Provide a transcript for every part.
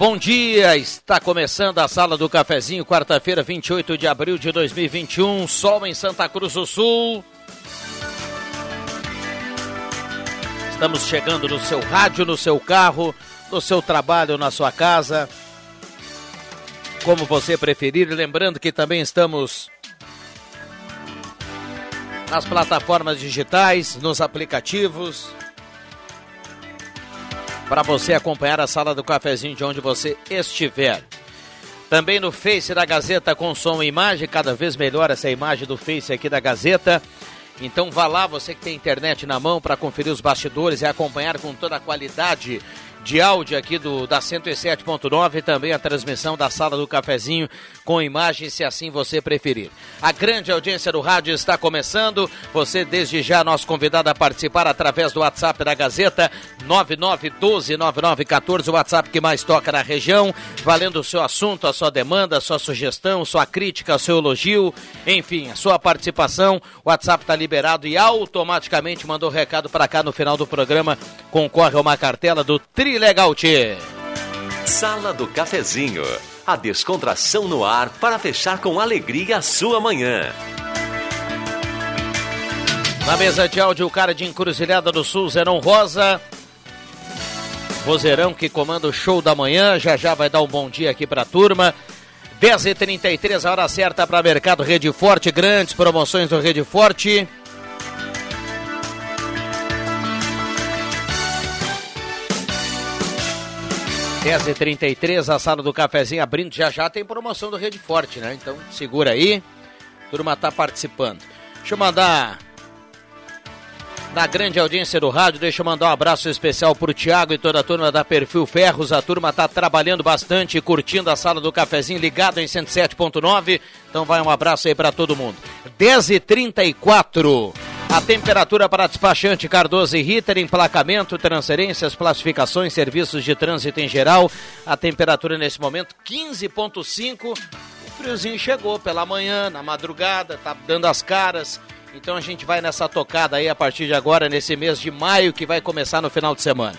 Bom dia. Está começando a Sala do Cafezinho, quarta-feira, 28 de abril de 2021. Sol em Santa Cruz do Sul. Estamos chegando no seu rádio, no seu carro, no seu trabalho, na sua casa. Como você preferir. Lembrando que também estamos nas plataformas digitais, nos aplicativos para você acompanhar a sala do cafezinho de onde você estiver. Também no Face da Gazeta com som e imagem, cada vez melhor essa imagem do Face aqui da Gazeta. Então vá lá, você que tem internet na mão, para conferir os bastidores e acompanhar com toda a qualidade de áudio aqui do da 107.9 também a transmissão da sala do cafezinho com imagem, se assim você preferir. A grande audiência do rádio está começando. Você desde já nosso convidado a participar através do WhatsApp da Gazeta 99129914, o WhatsApp que mais toca na região, valendo o seu assunto, a sua demanda, a sua sugestão, sua crítica, seu elogio, enfim, a sua participação. O WhatsApp está liberado e automaticamente mandou recado para cá no final do programa. Concorre a uma cartela do Tri Trilegal Tchê. Sala do Cafezinho. A descontração no ar para fechar com alegria a sua manhã. Na mesa de áudio, o cara de Encruzilhada do Sul, Zerão Rosa. Vozeirão que comanda o show da manhã. Já já vai dar um bom dia aqui para a turma. 10h33, a hora certa para Mercado Rede Forte. Grandes promoções do Rede Forte. 10h33, a sala do cafezinho abrindo. Já já tem promoção do Rede Forte, né? Então segura aí. Turma tá participando. Deixa eu mandar. Na grande audiência do rádio, deixa eu mandar um abraço especial pro Thiago e toda a turma da Perfil Ferros. A turma tá trabalhando bastante, curtindo a sala do cafezinho ligado em 107.9. Então vai um abraço aí para todo mundo. 10h34. A temperatura para despachante Cardoso e Ritter, emplacamento, transferências, classificações, serviços de trânsito em geral. A temperatura nesse momento 15.5. O friozinho chegou pela manhã, na madrugada, tá dando as caras. Então a gente vai nessa tocada aí a partir de agora, nesse mês de maio, que vai começar no final de semana.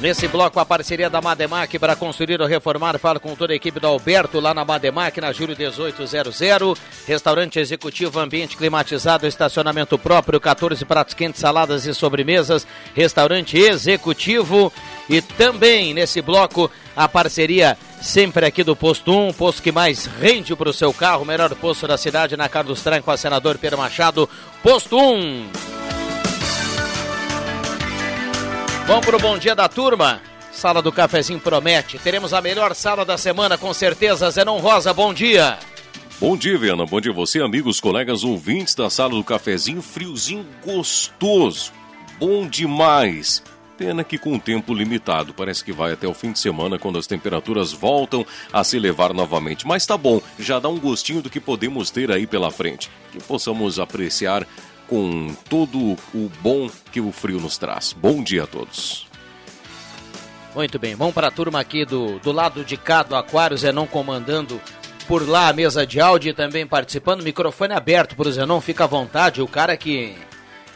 Nesse bloco, a parceria da Mademac para construir ou reformar. Fala com toda a equipe do Alberto lá na Mademac, na Júlio 1800. Restaurante executivo, ambiente climatizado, estacionamento próprio, 14 pratos quentes, saladas e sobremesas. Restaurante executivo. E também nesse bloco, a parceria sempre aqui do Posto 1, posto que mais rende para o seu carro. Melhor posto da cidade na Carlos Tranco, com a senador Pedro Machado. Posto 1. Vamos pro bom dia da turma. Sala do Cafezinho promete. Teremos a melhor sala da semana, com certeza. Zenon Rosa, bom dia. Bom dia, Viana. Bom dia você, amigos, colegas ouvintes da Sala do Cafezinho. Friozinho gostoso. Bom demais. Pena que com tempo limitado. Parece que vai até o fim de semana, quando as temperaturas voltam a se elevar novamente. Mas tá bom, já dá um gostinho do que podemos ter aí pela frente. Que possamos apreciar com todo o bom que o frio nos traz. Bom dia a todos. Muito bem, vamos para a turma aqui do, do lado de cá do Aquário, Zenon comandando por lá a mesa de áudio e também participando. Microfone aberto para o Zenon, fica à vontade. O cara que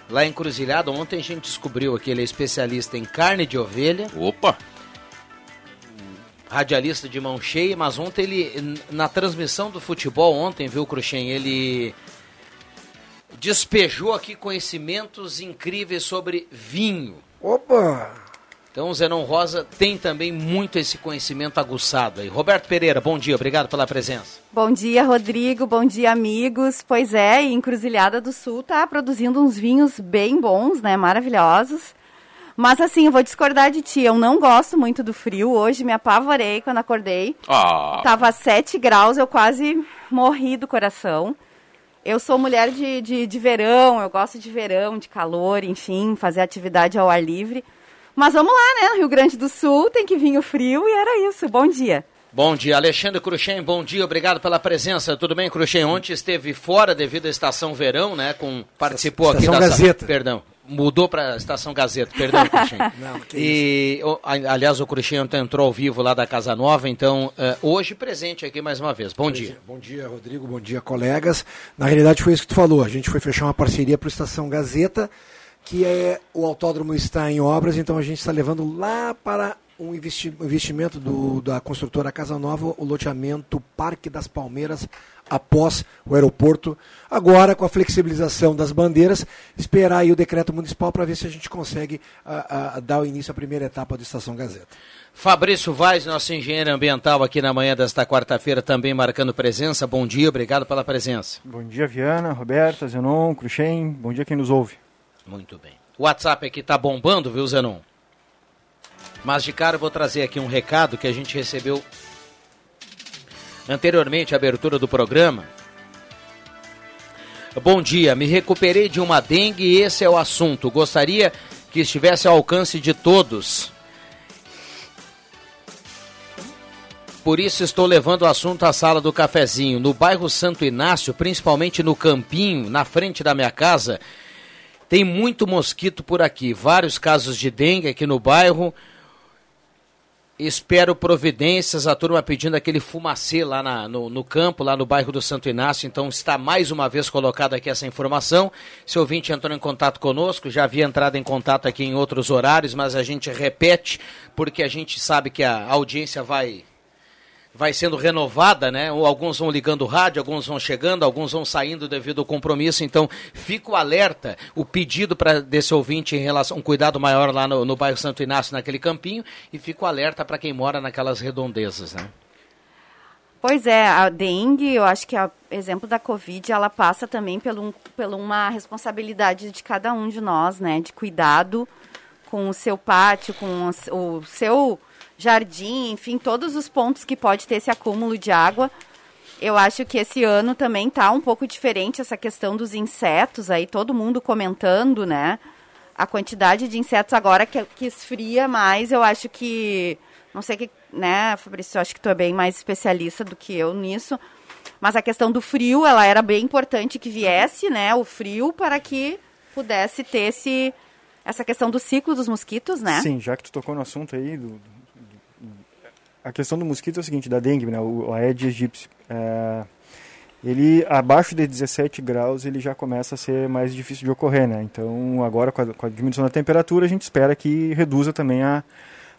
lá em Cruzilhada, ontem a gente descobriu que ele é especialista em carne de ovelha. Opa! Radialista de mão cheia, mas ontem ele, na transmissão do futebol, ontem, viu, Cruxem, ele despejou aqui conhecimentos incríveis sobre vinho. Opa! Então o Zenon Rosa tem também muito esse conhecimento aguçado aí. Roberto Pereira, bom dia, obrigado pela presença. Bom dia, Rodrigo, bom dia, amigos. Pois é, Encruzilhada do Sul está produzindo uns vinhos bem bons, né, maravilhosos. Mas assim, eu vou discordar de ti, eu não gosto muito do frio. Hoje me apavorei quando acordei. Ah. Tava 7 graus, eu quase morri do coração. Eu sou mulher de, de, de verão, eu gosto de verão, de calor, enfim, fazer atividade ao ar livre. Mas vamos lá, né? Rio Grande do Sul tem que vir o frio e era isso. Bom dia. Bom dia, Alexandre Cruxem, bom dia, obrigado pela presença. Tudo bem, Cruxem? Ontem esteve fora devido à estação verão, né? Com, participou estação aqui da. Gazeta. Perdão. Mudou para a estação Gazeta, perdão. Não, que e, o- aliás, o ontem entrou ao vivo lá da Casa Nova, então, eh, hoje presente aqui mais uma vez. Bom dia. Bom dia, Rodrigo. Bom dia, colegas. Na realidade, foi isso que tu falou. A gente foi fechar uma parceria para a Estação Gazeta, que é o autódromo está em obras, então a gente está levando lá para um investi- um investimento do- da construtora Casa Nova, o loteamento Parque das Palmeiras, após o aeroporto. Agora, com a flexibilização das bandeiras, esperar aí o decreto municipal para ver se a gente consegue ah, ah, dar o início à primeira etapa da Estação Gazeta. Fabrício Vaz, nosso engenheiro ambiental aqui na manhã desta quarta-feira, também marcando presença. Bom dia, obrigado pela presença. Bom dia, Viana, Roberta, Zenon, Cruxem. Bom dia quem nos ouve. Muito bem. O WhatsApp aqui tá bombando, viu, Zenon? Mas de cara eu vou trazer aqui um recado que a gente recebeu anteriormente à abertura do programa. Bom dia, me recuperei de uma dengue e esse é o assunto. Gostaria que estivesse ao alcance de todos. Por isso estou levando o assunto à sala do cafezinho. No bairro Santo Inácio, principalmente no Campinho, na frente da minha casa, tem muito mosquito por aqui. Vários casos de dengue aqui no bairro. Espero providências, a turma pedindo aquele fumacê lá na- no, no campo, lá no bairro do Santo Inácio. Então está mais uma vez colocada aqui essa informação. Se o ouvinte entrou em contato conosco, já havia entrado em contato aqui em outros horários, mas a gente repete porque a gente sabe que a audiência vai vai sendo renovada, né? Alguns vão ligando o rádio, alguns vão chegando, alguns vão saindo devido ao compromisso. Então, fico alerta, o pedido para desse ouvinte em relação a um cuidado maior lá no, no bairro Santo Inácio, naquele campinho, e fico alerta para quem mora naquelas redondezas, né? Pois é, a dengue, eu acho que a exemplo da Covid, ela passa também por, um, por uma responsabilidade de cada um de nós, né? De cuidado com o seu pátio, com o o seu jardim, enfim, todos os pontos que pode ter esse acúmulo de água. Eu acho que esse ano também tá um pouco diferente essa questão dos insetos aí, todo mundo comentando, né? A quantidade de insetos agora que, que esfria mais, eu acho que. Não sei que, né, Fabrício, eu acho que tu é bem mais especialista do que eu nisso. Mas a questão do frio, ela era bem importante que viesse, né? O frio para que pudesse ter esse, essa questão do ciclo dos mosquitos, né? Sim, já que tu tocou no assunto aí, do, a questão do mosquito é o seguinte, da dengue, né, o Aedes aegypti, é, ele abaixo de 17 graus ele já começa a ser mais difícil de ocorrer, né? Então agora com a, com a diminuição da temperatura a gente espera que reduza também a,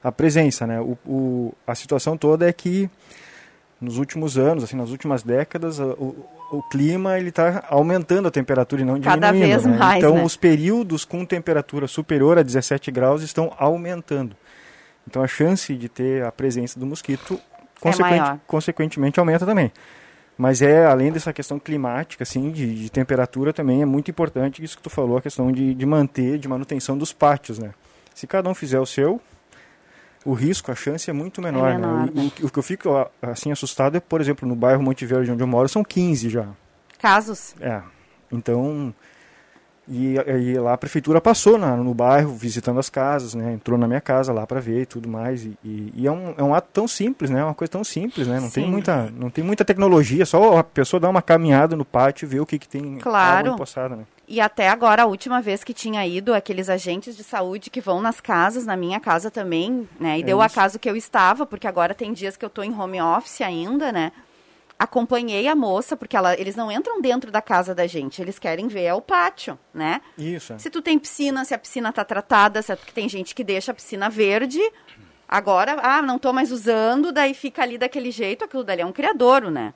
a presença, né? O, o- a situação toda é que nos últimos anos, assim, nas últimas décadas, o, o clima ele está aumentando a temperatura e não Cada diminuindo. vez né? mais, então né? os períodos com temperatura superior a 17 graus estão aumentando. Então a chance de ter a presença do mosquito consequente- maior. consequentemente aumenta também. Mas é, além dessa questão climática, assim, de, de temperatura, também é muito importante isso que tu falou, a questão de, de manter, de manutenção dos pátios, né? Se cada um fizer o seu, o risco, a chance é muito menor, É menor, né? O, o- o que eu fico, assim, assustado é, por exemplo, no bairro Monte Verde, onde eu moro, são 15 já. Casos. É. Então, e, e lá a prefeitura passou na- no bairro, visitando as casas, né? Entrou na minha casa lá para ver e tudo mais. E, e- e é, um, é um ato tão simples, né? Uma coisa tão simples, né? Não tem Sim. muita, não tem muita tecnologia. Só a pessoa dar uma caminhada no pátio e ver o que, que tem Claro. água empoçada, né? E até agora, a última vez que tinha ido, aqueles agentes de saúde que vão nas casas, na minha casa também, né? E É deu isso. acaso que eu estava, porque agora tem dias que eu tô em home office ainda, né? Acompanhei a moça, porque ela, eles não entram dentro da casa da gente, eles querem ver é o pátio, né? Isso. Se tu tem piscina, se a piscina tá tratada, se é tem gente que deixa a piscina verde, agora, ah, não tô mais usando, daí fica ali daquele jeito, aquilo dali é um criadouro, né?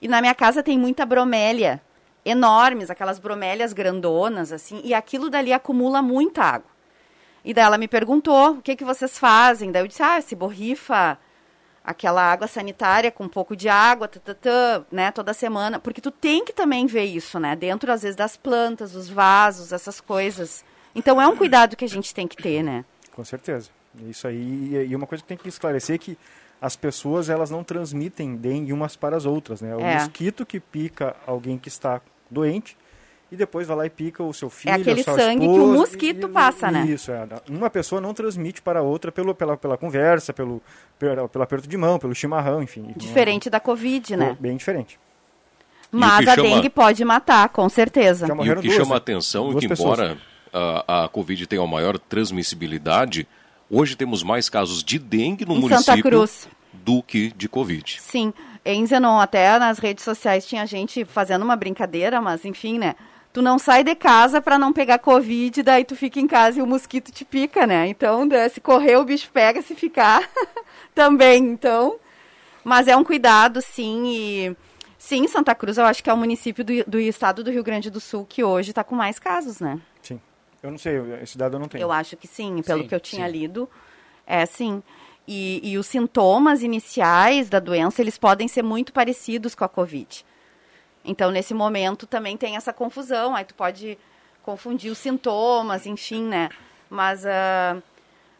E na minha casa tem muita bromélia. enormes, aquelas bromélias grandonas, assim, e aquilo dali acumula muita água. E daí ela me perguntou, o que, que vocês fazem? Daí eu disse, ah, se borrifa aquela água sanitária com um pouco de água, tatatã, né, toda semana, porque tu tem que também ver isso, né, dentro às vezes das plantas, dos vasos, essas coisas. Então é um cuidado que a gente tem que ter, né? Com certeza. Isso aí, e uma coisa que tem que esclarecer é que as pessoas elas não transmitem dengue umas para as outras, né? O é. mosquito que pica alguém que está doente e depois vai lá e pica o seu filho, É aquele sangue esposa, que o mosquito e, passa, né? Isso, é. Uma pessoa não transmite para a outra pelo, pela, pela conversa, pelo, pelo, pelo aperto de mão, pelo chimarrão, enfim. Diferente da Covid, né? Bem diferente. Mas a chama... dengue pode matar, com certeza. E o que duas, chama a atenção é que, embora a, a Covid tenha uma maior transmissibilidade, hoje temos mais casos de dengue no em município Santa Cruz. do que de Covid. Sim. Em Zenon, até nas redes sociais tinha gente fazendo uma brincadeira, mas enfim, né? Tu não sai de casa para não pegar Covid, daí tu fica em casa e o mosquito te pica, né? Então, se correr, o bicho pega, se ficar também. Então, mas é um cuidado, sim. E sim, Santa Cruz, eu acho que é o município do, do estado do Rio Grande do Sul que hoje está com mais casos, né? Sim. Eu não sei, esse dado eu não tenho. Eu acho que sim, pelo sim, que eu tinha sim. lido, é sim. E, e os sintomas iniciais da doença, eles podem ser muito parecidos com a Covid. Então, nesse momento também tem essa confusão, aí tu pode confundir os sintomas, enfim, né? Mas uh,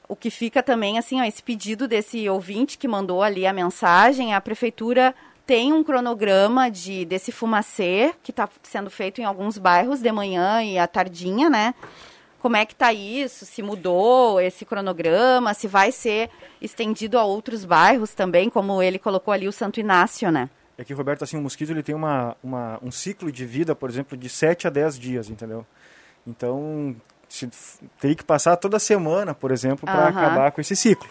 o que fica também, assim, ó, esse pedido desse ouvinte que mandou ali a mensagem, a prefeitura tem um cronograma de desse fumacê que está sendo feito em alguns bairros de manhã e à tardinha, né? Como é que está isso? Se mudou esse cronograma? Se vai ser estendido a outros bairros também, como ele colocou ali o Santo Inácio, né? É que, Roberto, assim, o mosquito ele tem uma, uma, um ciclo de vida, por exemplo, de 7 a 10 dias, entendeu? Então, se, teria que passar toda semana, por exemplo, para uhum. acabar com esse ciclo.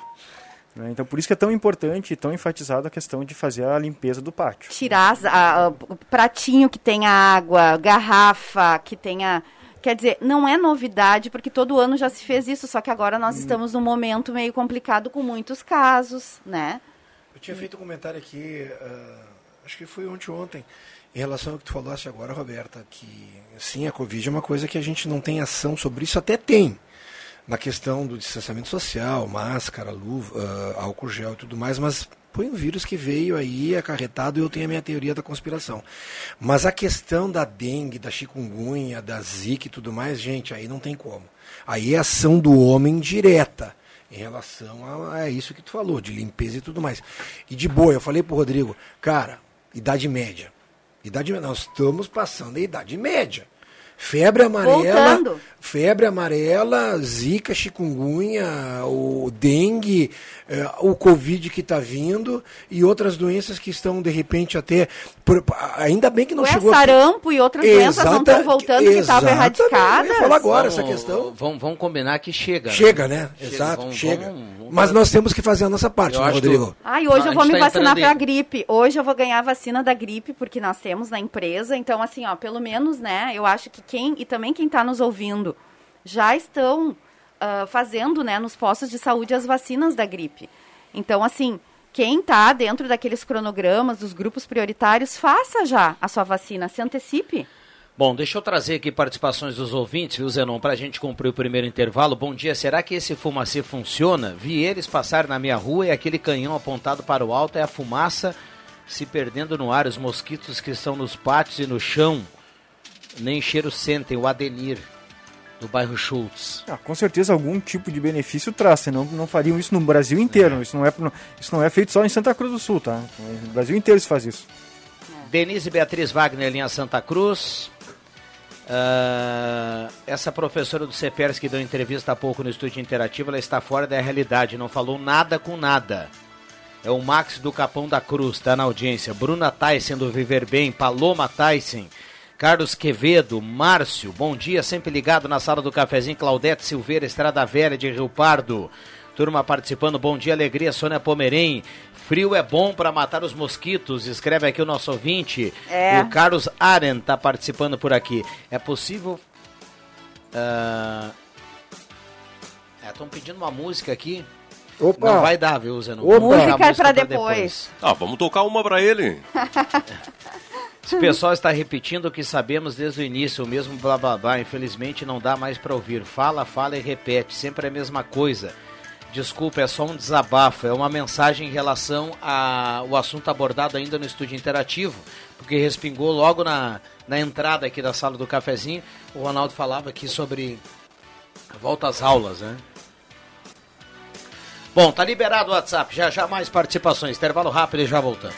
Né? Então, por isso que é tão importante e tão enfatizado a questão de fazer a limpeza do pátio. Tirar a, a, o pratinho que tenha água, garrafa, que tenha... Quer dizer, não é novidade, porque todo ano já se fez isso, só que agora nós hum. estamos num momento meio complicado com muitos casos, né? Eu tinha feito um comentário aqui... Uh acho que foi ontem ontem, em relação ao que tu falaste agora, Roberta, que sim, a Covid é uma coisa que a gente não tem ação sobre isso, até tem, na questão do distanciamento social, máscara, luva, uh, álcool gel e tudo mais, mas foi um vírus que veio aí acarretado e eu tenho a minha teoria da conspiração. Mas a questão da dengue, da chikungunya, da zika e tudo mais, gente, aí não tem como. Aí é ação do homem direta em relação a, a, isso que tu falou, de limpeza e tudo mais. E de boa, eu falei pro Rodrigo, cara, Idade média. Idade Nós estamos passando a idade média. Febre amarela, Voltando. febre amarela, zika, chikungunya, o dengue, eh, o covid que está vindo e outras doenças que estão de repente até por, ainda bem que não o chegou. sarampo aqui. e outras Exata, doenças não estão voltando que estavam erradicadas. Falar agora vamos, essa questão. Vamos, vamos combinar que chega. Chega, né? né? Exato, vamos, chega. Vamos, mas nós temos que fazer a nossa parte, né, Rodrigo? Ai, hoje eu vou me tá vacinar para a gripe. Hoje eu vou ganhar a vacina da gripe, porque nós temos na empresa. Então, assim, ó, pelo menos, né, eu acho que quem, e também quem está nos ouvindo, já estão uh, fazendo, né, nos postos de saúde as vacinas da gripe. Então, assim, quem está dentro daqueles cronogramas dos grupos prioritários, faça já a sua vacina, se antecipe. Bom, deixa eu trazer aqui participações dos ouvintes, viu, Zenon, para a gente cumprir o primeiro intervalo. Bom dia, será que esse fumacê funciona? Vi eles passar na minha rua e aquele canhão apontado para o alto é a fumaça se perdendo no ar. Os mosquitos que estão nos pátios e no chão nem cheiro sentem. O Adenir, do bairro Schultz. Ah, com certeza algum tipo de benefício traz, senão não fariam isso no Brasil inteiro. É. Isso, não é, isso não é feito só em Santa Cruz do Sul, tá? No Brasil inteiro se faz isso. Denise Beatriz Wagner, linha Santa Cruz. Uh, essa professora do CEPERS que deu entrevista há pouco no estúdio interativo, ela está fora da realidade, não falou nada com nada. É o Max do Capão da Cruz, tá na audiência. Bruna Tyson do Viver Bem, Paloma Tyson, Carlos Quevedo, Márcio, bom dia, sempre ligado na sala do cafezinho, Claudete Silveira, Estrada Velha de Rio Pardo. Turma participando, bom dia, alegria, Sônia Pomerém. Frio é bom para matar os mosquitos, escreve aqui o nosso ouvinte. É. O Carlos Aren está participando por aqui. É possível. Estão uh... é, pedindo uma música aqui. Opa. Não vai dar, viu, Zé? Música é para depois. depois. Ah, vamos tocar uma para ele. O pessoal está repetindo o que sabemos desde o início, o mesmo blá blá blá. Infelizmente não dá mais para ouvir. Fala, fala e repete, sempre a mesma coisa. Desculpa, é só um desabafo, é uma mensagem em relação ao assunto abordado ainda no estúdio interativo, porque respingou logo na, na entrada aqui da sala do cafezinho. O Ronaldo falava aqui sobre volta às aulas, né? Bom, tá liberado o WhatsApp, já já mais participações. Intervalo rápido e já voltamos.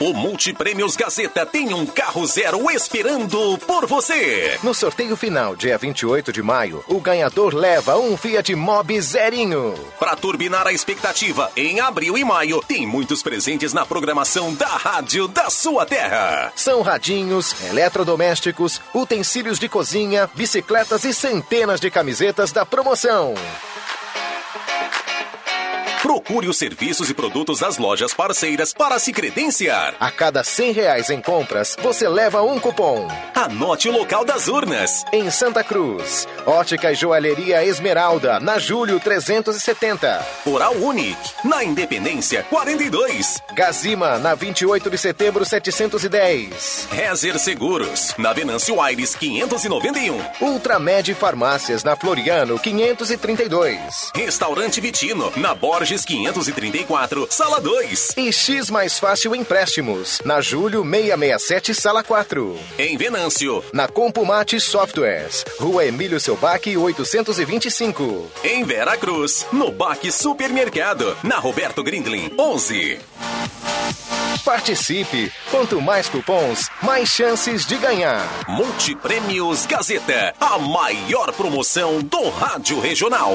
O Multiprêmios Gazeta tem um carro zero esperando por você. No sorteio final, dia 28 de maio, o ganhador leva um Fiat Mobi zerinho. Para turbinar a expectativa, em abril e maio, tem muitos presentes na programação da Rádio da sua terra. São radinhos, eletrodomésticos, utensílios de cozinha, bicicletas e centenas de camisetas da promoção. Procure os serviços e produtos das lojas parceiras para se credenciar. A cada 100 reais em compras, você leva um cupom. Anote o local das urnas. Em Santa Cruz, Ótica e Joalheria Esmeralda, na Julho 370. Oral Unique, na Independência 42. Gazima, na 28 de setembro 710. Rezer Seguros, na Venâncio Aires 591. Ultramed Farmácias, na Floriano 532. Restaurante Vitino, na Borges 534, Sala 2. E X Mais Fácil Empréstimos, na Julho 667, Sala 4. Em Venâncio. Na Compumate Softwares, Rua Emílio Selbac 825. Em Vera Cruz, no Baque Supermercado, na Roberto Grindlin 11. Participe! Quanto mais cupons, mais chances de ganhar. Multiprêmios Gazeta, a maior promoção do rádio regional.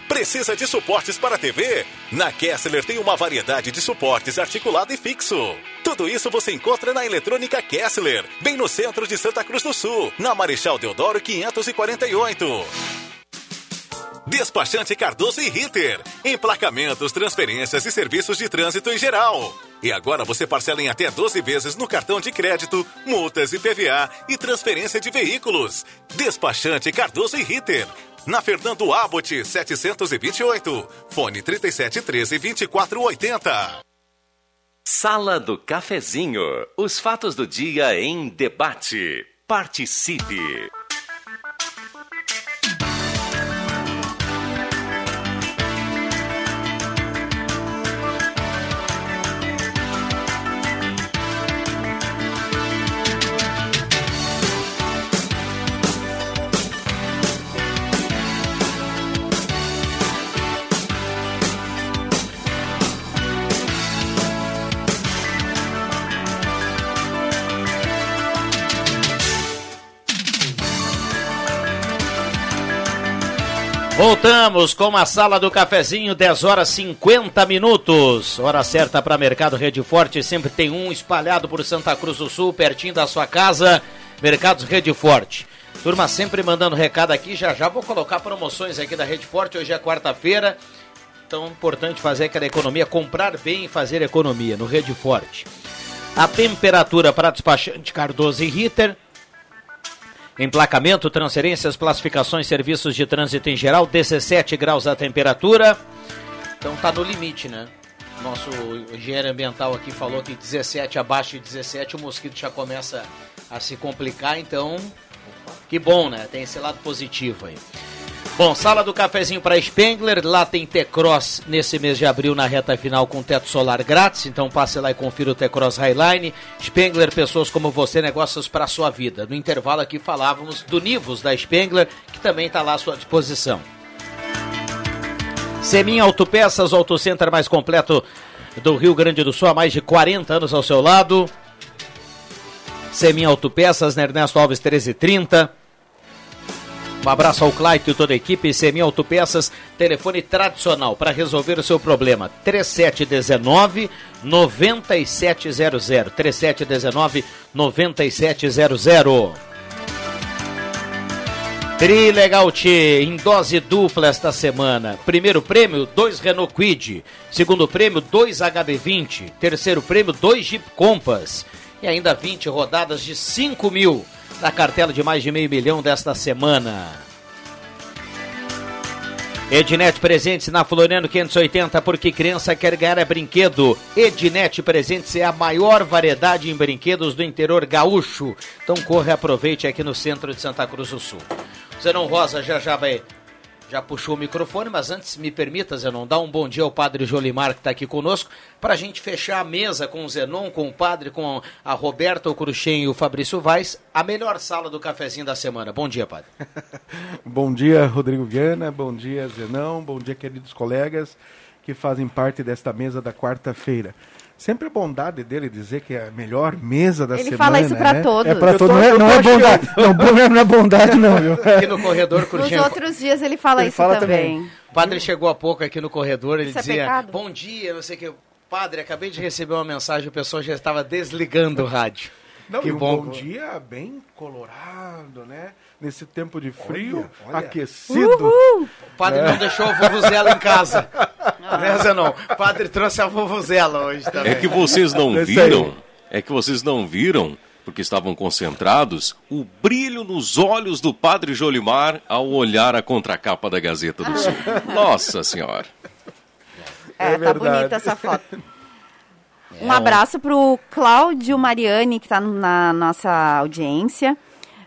Precisa de suportes para TV? Na Kessler tem uma variedade de suportes articulado e fixo. Tudo isso você encontra na Eletrônica Kessler, bem no centro de Santa Cruz do Sul, na Marechal Deodoro 548. Despachante Cardoso e Ritter. Emplacamentos, transferências e serviços de trânsito em geral. E agora você parcela em até 12 vezes no cartão de crédito, multas e PVA e transferência de veículos. Despachante Cardoso e Ritter. Na Fernando Abbott, 728. Fone 3713 2480. Sala do Cafezinho. Os fatos do dia em debate. Participe. Voltamos com a sala do cafezinho, 10 horas 50 minutos. Hora certa para Mercado Rede Forte, sempre tem um espalhado por Santa Cruz do Sul, pertinho da sua casa. Mercados Rede Forte. Turma sempre mandando recado aqui, já já vou colocar promoções aqui da Rede Forte, hoje é quarta-feira. Então, importante fazer aquela economia, comprar bem e fazer economia no Rede Forte. A temperatura para despachante Cardoso e Ritter. Emplacamento, transferências, classificações, serviços de trânsito em geral, 17 graus a temperatura. Então tá no limite, né? Nosso engenheiro ambiental aqui falou que 17 abaixo de 17 o mosquito já começa a se complicar, então que bom, né? Tem esse lado positivo aí. Bom, sala do cafezinho para Spengler, lá tem T-Cross nesse mês de abril na reta final com teto solar grátis, então passe lá e confira o T-Cross Highline. Spengler, pessoas como você, negócios para sua vida. No intervalo aqui falávamos do Nivus da Spengler, que também está lá à sua disposição. Semin Autopeças, Autocenter mais completo do Rio Grande do Sul, há mais de 40 anos ao seu lado. Semin Autopeças, Ernesto Alves 1330. Um abraço ao Claito e toda a equipe. Semi Autopeças, telefone tradicional para resolver o seu problema. 3719 9700. 3719 9700. Trilegal T, em dose dupla esta semana. Primeiro prêmio, dois Renault Quid. Segundo prêmio, dois HB20. Terceiro prêmio, dois Jeep Compass. E ainda 20 rodadas de 5 mil na cartela de mais de meio milhão desta semana. Ednet Presentes na Floriano 580, porque criança quer ganhar é brinquedo. Ednet Presentes é a maior variedade em brinquedos do interior gaúcho. Então corre e aproveite aqui no centro de Santa Cruz do Sul. Zenon Rosa já já vai já puxou o microfone, mas antes me permita, Zenon, dar um bom dia ao padre Jolimar, que está aqui conosco, para a gente fechar a mesa com o Zenon, com o padre, com a Roberta, o Cruxem e o Fabrício Vaz, a melhor sala do cafezinho da semana. Bom dia, padre. bom dia, Rodrigo Viana, bom dia, Zenão, bom dia, queridos colegas que fazem parte desta mesa da quarta-feira. Sempre a bondade dele dizer que é a melhor mesa da Ele semana. Ele fala isso para né? todos. É para todos. Não, é, não é bondade. Não, não é bondade, não, viu? Aqui no corredor, Nos outros dias ele fala ele isso fala também. também. O padre chegou há pouco aqui no corredor, ele Isso é dizia: pecado? Bom dia, não sei o que. Padre, acabei de receber uma mensagem, o pessoal já estava desligando o rádio. Não, que bom. bom dia bem colorado, né? Nesse tempo de frio, olha. aquecido. Uhul! O padre não deixou a vovuzela em casa. Né, Zenon? O padre trouxe a vovuzela hoje também. É que vocês não Esse viram, é que vocês não viram, porque estavam concentrados, o brilho nos olhos do padre Jolimar ao olhar a contracapa da Gazeta do Sul. Nossa Senhora. É, É tá verdade. bonita essa foto. Um abraço pro Cláudio Mariani, que tá na nossa audiência.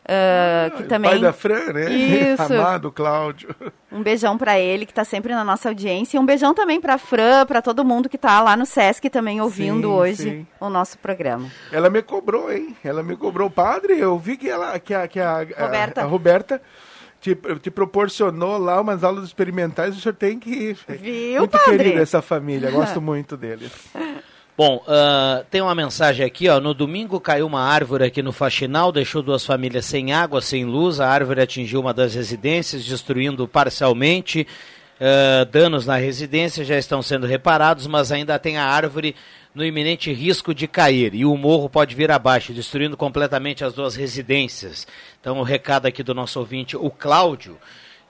Ah, que Pai também. da Fran, né? Isso. Amado Cláudio. Um beijão pra ele, que tá sempre na nossa audiência. E um beijão também pra Fran, pra todo mundo que tá lá no Sesc também ouvindo Sim, hoje sim. o nosso programa. Ela me cobrou, hein? Ela me cobrou, padre. Eu vi que ela, que a, que a, a- Roberta. a Roberta te, te proporcionou lá umas aulas experimentais. O senhor tem que ir. Viu, muito padre? querido essa família. Gosto muito deles. Bom, ah, tem uma mensagem aqui, ó. No domingo caiu uma árvore aqui no Faxinal, deixou duas famílias sem água, sem luz. A árvore atingiu uma das residências, destruindo parcialmente. Ah, danos na residência já estão sendo reparados, mas ainda tem a árvore no iminente risco de cair e o morro pode vir abaixo, destruindo completamente as duas residências. Então, o recado aqui do nosso ouvinte, o Cláudio.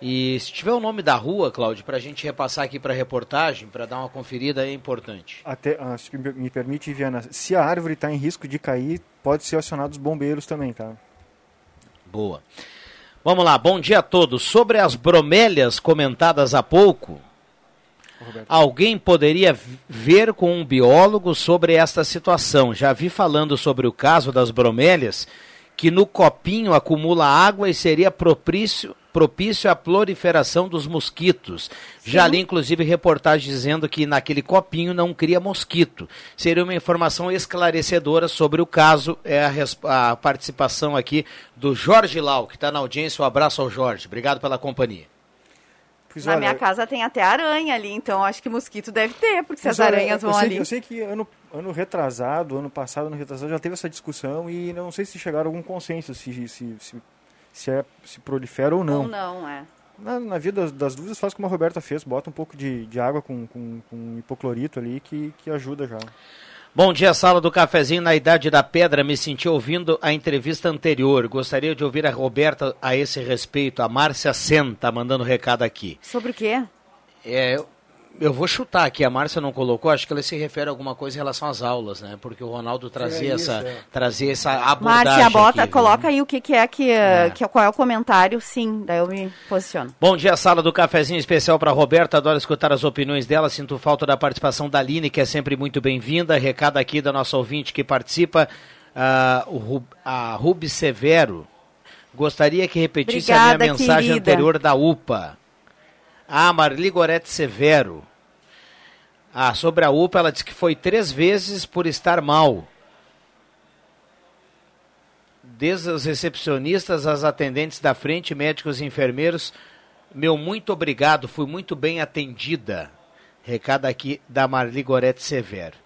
E se tiver o nome da rua, Cláudio, para a gente repassar aqui para a reportagem, para dar uma conferida, é importante. Até, ah, se me permite, Viana, se a árvore está em risco de cair, pode ser acionado os bombeiros também, tá? Boa. Vamos lá, bom dia a todos. Sobre as bromélias comentadas há pouco, Roberto. alguém poderia ver com um biólogo sobre esta situação. Já vi falando sobre o caso das bromélias, que no copinho acumula água e seria propício, propício à proliferação dos mosquitos. Já li, inclusive, reportagem dizendo que naquele copinho não cria mosquito. Seria uma informação esclarecedora sobre o caso. É a, a participação aqui do Jorge Lau, que está na audiência. Um abraço ao Jorge. Obrigado pela companhia. Pois Na olha, minha casa tem até aranha ali, então acho que mosquito deve ter, porque se as olha, aranhas eu vão sei, ali. Eu sei que ano, ano retrasado, ano passado, ano retrasado, já teve essa discussão e não sei se chegaram a algum consenso, se, se, se, se, é, se prolifera ou não. Ou não, é. Na, na via das, das dúvidas, faz como a Roberta fez, bota um pouco de, de água com, com, com hipoclorito ali que, que ajuda já. Bom dia, sala do cafezinho na Idade da Pedra. Me senti ouvindo a entrevista anterior. Gostaria de ouvir a Roberta a esse respeito. A Márcia Senta mandando recado aqui. Sobre o quê? É, eu vou chutar aqui, a Márcia não colocou, acho que ela se refere a alguma coisa em relação às aulas, né? Porque o Ronaldo trazia, É essa, isso, é. trazia essa abordagem. Márcia, bota, aqui, viu? coloca aí o que, que é que, que qual é o comentário, sim, daí eu me posiciono. Bom dia, sala do cafezinho especial para Roberta. Adoro escutar as opiniões dela. Sinto falta da participação da Aline, que é sempre muito bem-vinda. Recado aqui da nossa ouvinte que participa, ah, o Ru- a Rubi Severo. Gostaria que repetisse a Obrigada, minha mensagem querida. anterior da UPA. Ah, Marli Gorete Severo. Ah, sobre a UPA, ela disse que foi três vezes por estar mal. Desde os recepcionistas, as atendentes da frente, médicos e enfermeiros. Meu muito obrigado, fui muito bem atendida. Recado aqui da Marli Gorete Severo.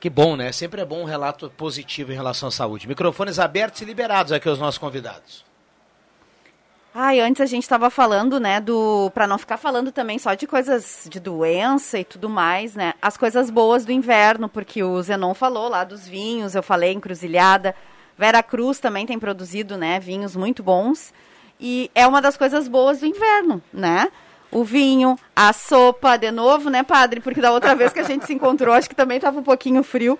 Que bom, né? Sempre é bom um relato positivo em relação à saúde. Microfones abertos e liberados aqui aos nossos convidados. Ai, antes a gente estava falando, né, do para não ficar falando também só de coisas de doença e tudo mais, né? As coisas boas do inverno, porque o Zenon falou lá dos vinhos, eu falei encruzilhada. Vera Cruz também tem produzido, né, vinhos muito bons. E é uma das coisas boas do inverno, né? O vinho, a sopa, de novo, né, padre? Porque da outra vez que a gente se encontrou, acho que também estava um pouquinho frio,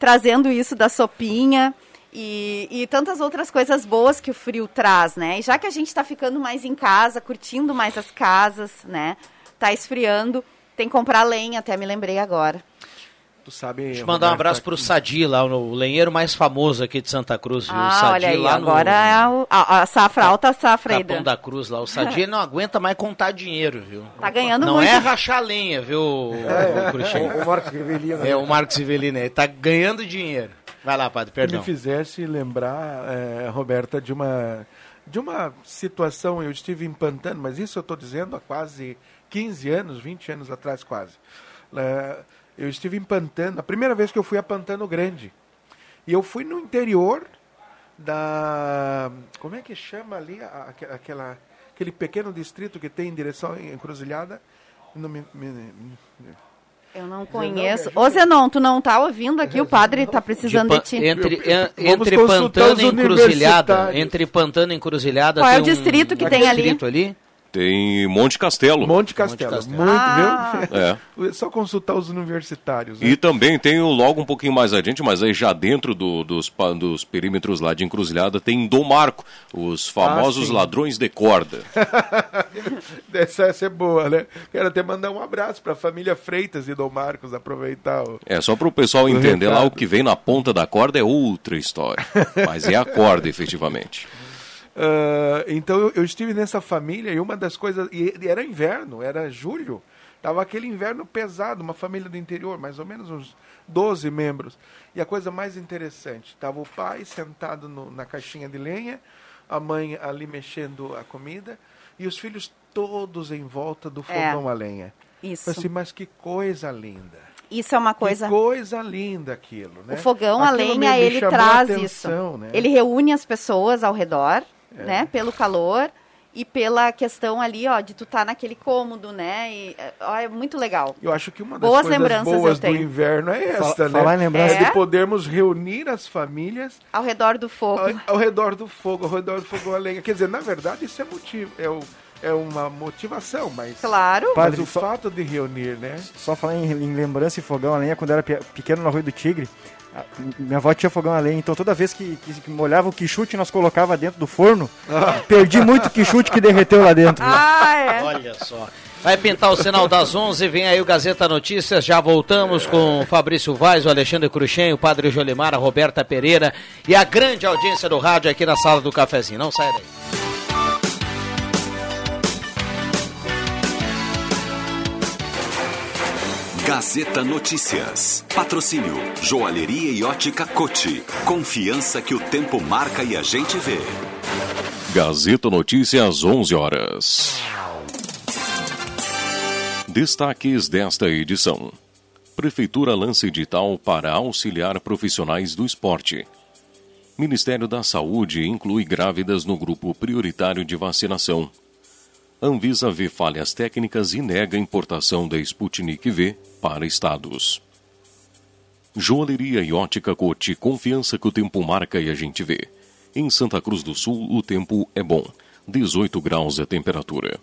trazendo isso da sopinha. E, e tantas outras coisas boas que o frio traz, né? E já que a gente está ficando mais em casa, curtindo mais as casas, né? Tá esfriando, tem que comprar lenha, até me lembrei agora. Tu sabe. Deixa eu mandar um abraço pro Sadi, lá, o lenheiro mais famoso aqui de Santa Cruz, viu? o Ah, Sadi olha aí, lá no agora é o- a, a safra, alta safra aí. Capão da- da Cruz lá. O Sadi não aguenta mais contar dinheiro, viu? Tá ganhando não muito. é rachar lenha, viu, o Cruxinho? O Marcos Rivelino. É o Marcos Rivelino, ele tá ganhando dinheiro. Vai lá, padre, perdão. me fizesse lembrar, eh, Roberta, de uma, de uma situação. Eu estive em Pantano, mas isso eu estou dizendo há quase 15 anos, 20 anos atrás, quase. Eh, eu estive em Pantano, a primeira vez que eu fui a Pantano Grande. E eu fui no interior da. Como é que chama ali? a- aque- aquela, aquele pequeno distrito que tem em direção à encruzilhada. Não me- me- me- Eu não conheço. Ô, Zenon, tu não tá ouvindo aqui? O padre tá precisando de, Pan- ti. Entre, en- entre Pantano e Encruzilhada, entre Pantano e Encruzilhada Qual é o distrito que um tem ali? distrito ali? Tem Monte Castelo. Monte Castelo. Castelo. Muito, Ah. viu? É. É Só consultar os universitários. né? E também tem logo um pouquinho mais adiante, mas aí já dentro do- dos, dos perímetros lá de encruzilhada, tem Dom Marco, os famosos sim. ladrões de corda. Essa, essa é boa, né? Quero até mandar um abraço para a família Freitas e Dom Marcos, aproveitar o... É, só para o pessoal entender lá, o que vem na ponta da corda é outra história. Mas é a corda, efetivamente. Ah, então eu, eu estive nessa família e uma das coisas. E, e era inverno, era julho. Tava aquele inverno pesado, uma família do interior, mais ou menos uns 12 membros. E a coisa mais interessante, tava o pai sentado no- na caixinha de lenha, a mãe ali mexendo a comida e os filhos todos em volta do É. fogão a lenha. Isso. Assim, mas que coisa linda. Isso é uma coisa. Que coisa linda aquilo, né? O fogão, a Aquilo me- lenha, me ele chamou a traz atenção, isso. né? Ele reúne as pessoas ao redor, É. né? Pelo calor e pela questão ali, ó, de tu estar naquele cômodo, né? E, ó, é muito legal. Eu acho que uma das Boas coisas lembranças boas tenho. do inverno é Fala- esta, né? falar em lembrança- É de É? podermos reunir as famílias Ao redor do fogo. ao, ao redor do fogo, ao redor do fogo a lenha. Quer dizer, na verdade, isso é motivo, é, o- é uma motivação, mas, Claro. mas Padre, o só- fato de reunir, né? Só falar em, em lembrança e fogão a lenha, quando eu era pe- pequeno no Arroio do Tigre, minha avó tinha fogão a lenha, então toda vez que, que, que molhava o quichute, nós colocava dentro do forno, perdi muito quichute que derreteu lá dentro. Ah, é. Olha só. Vai pintar o sinal das 11, vem aí o Gazeta Notícias, já voltamos com o Fabrício Vaz, o Alexandre Cruxem, o Padre Jolimar, a Roberta Pereira e a grande audiência do rádio aqui na sala do cafezinho. Não sai daí. Gazeta Notícias. Patrocínio Joalheria e Ótica Cote. Confiança que o tempo marca e a gente vê. Gazeta Notícias, 11 horas. Destaques desta edição. Prefeitura lança edital para auxiliar profissionais do esporte. Ministério da Saúde inclui grávidas no grupo prioritário de vacinação. Anvisa vê falhas técnicas e nega importação da Sputnik V para estados. Joalheria e ótica Cote, confiança que o tempo marca e a gente vê. Em Santa Cruz do Sul, o tempo é bom, 18 graus a temperatura.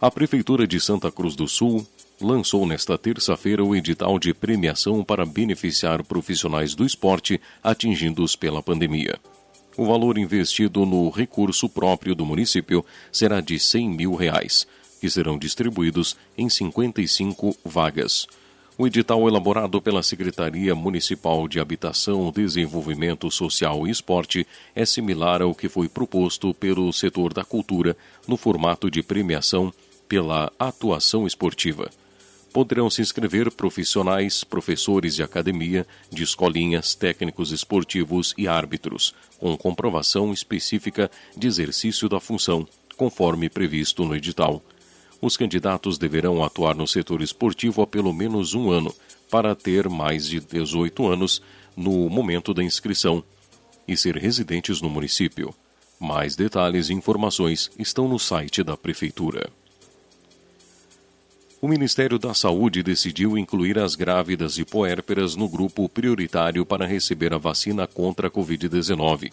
A Prefeitura de Santa Cruz do Sul lançou nesta terça-feira o edital de premiação para beneficiar profissionais do esporte atingidos pela pandemia. O valor investido no recurso próprio do município será de 100 mil reais, que serão distribuídos em 55 vagas. O edital elaborado pela Secretaria Municipal de Habitação, Desenvolvimento Social e Esporte é similar ao que foi proposto pelo setor da cultura no formato de premiação pela atuação esportiva. Poderão se inscrever profissionais, professores de academia, de escolinhas, técnicos esportivos e árbitros, com comprovação específica de exercício da função, conforme previsto no edital os candidatos deverão atuar no setor esportivo há pelo menos um ano, para ter mais de 18 anos no momento da inscrição e ser residentes no município. Mais detalhes e informações estão no site da Prefeitura. O Ministério da Saúde decidiu incluir as grávidas e puérperas no grupo prioritário para receber a vacina contra a Covid-19.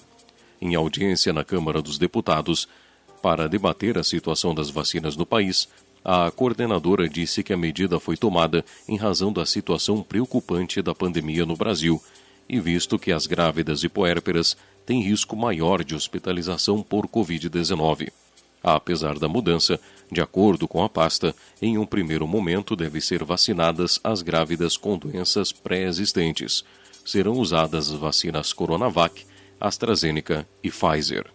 Em audiência na Câmara dos Deputados, para debater a situação das vacinas no país, a coordenadora disse que a medida foi tomada em razão da situação preocupante da pandemia no Brasil e visto que as grávidas e puérperas têm risco maior de hospitalização por Covid-19. Apesar da mudança, de acordo com a pasta, em um primeiro momento deve ser vacinadas as grávidas com doenças pré-existentes. Serão usadas as vacinas Coronavac, AstraZeneca e Pfizer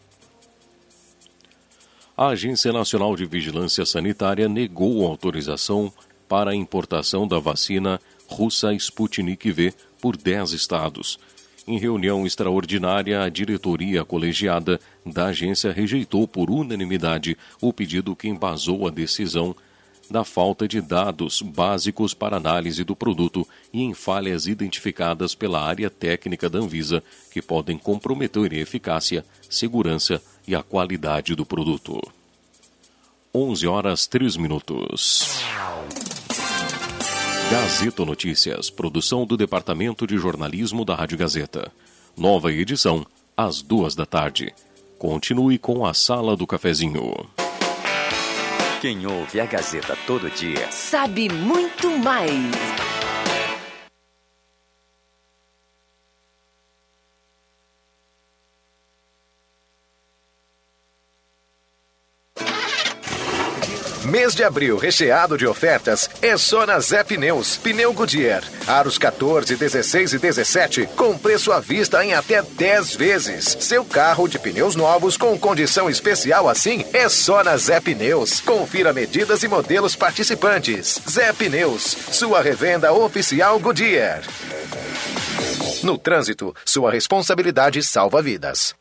a Agência Nacional de Vigilância Sanitária negou autorização para a importação da vacina russa Sputnik V por 10 estados. Em reunião extraordinária, a diretoria colegiada da agência rejeitou por unanimidade o pedido que embasou a decisão da falta de dados básicos para análise do produto e em falhas identificadas pela área técnica da Anvisa que podem comprometer a eficácia, segurança e a qualidade do produto. 11 horas 3 minutos. Gazeta Notícias, produção do Departamento de Jornalismo da Rádio Gazeta. Nova edição, às duas da tarde. Continue com a Sala do Cafezinho. Quem ouve a Gazeta todo dia sabe muito mais. Mês de abril recheado de ofertas é só na Zé Pneus. Pneu Goodyear. Aros 14, 16 e 17 com preço à vista em até 10 vezes. Seu carro de pneus novos com condição especial assim é só na Zé Pneus. Confira medidas e modelos participantes. Zé Pneus, sua revenda oficial Goodyear. No trânsito, sua responsabilidade salva vidas.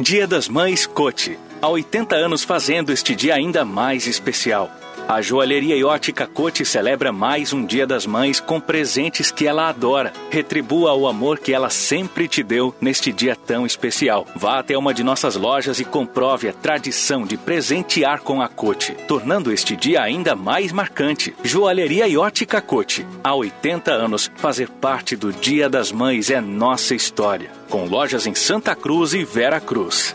Dia das Mães Cote há 80 anos fazendo este dia ainda mais especial. A joalheria e ótica Cote celebra mais um Dia das Mães com presentes que ela adora. Retribua o amor que ela sempre te deu neste dia tão especial. Vá até uma de nossas lojas e comprove a tradição de presentear com a Cote, tornando este dia ainda mais marcante. Joalheria e ótica Cote. Há 80 anos, fazer parte do Dia das Mães é nossa história. Com lojas em Santa Cruz e Vera Cruz.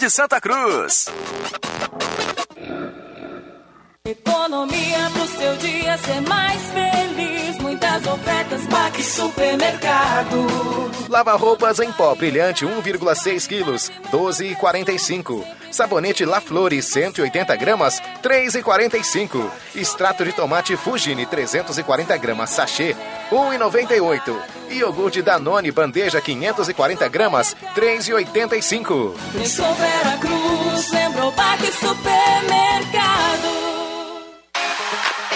de Santa Cruz. Economia pro seu dia ser mais feliz. Muitas ofertas, Baque Supermercado. Lava roupas em pó brilhante 1,6 quilos, 12,45. Sabonete La Flore 180 gramas, 3,45. Extrato de tomate Fugini 340 gramas, sachê, 1,98. E iogurte Danone bandeja 540 gramas, 3,85. Pensou Vera Cruz, lembrou Baque Supermercado.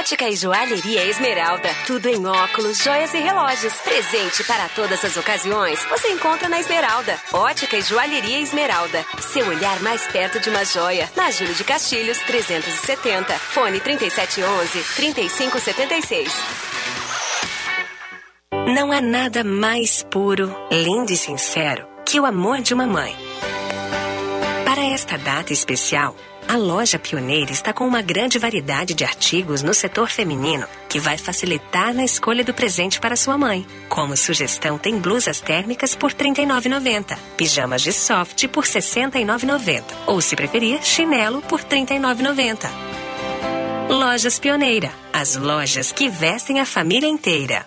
Ótica e Joalheria Esmeralda. Tudo em óculos, joias e relógios. Presente para todas as ocasiões. Você encontra na Esmeralda. Ótica e Joalheria Esmeralda. Seu olhar mais perto de uma joia. Na Júlio de Castilhos, 370. Fone 3711-3576. Não há nada mais puro, lindo e sincero que o amor de uma mãe. Para esta data especial, a loja Pioneira está com uma grande variedade de artigos no setor feminino que vai facilitar na escolha do presente para sua mãe. Como sugestão, tem blusas térmicas por R$ 39,90, pijamas de soft por R$ 69,90 ou, se preferir, chinelo por R$ 39,90. Lojas Pioneira, as lojas que vestem a família inteira.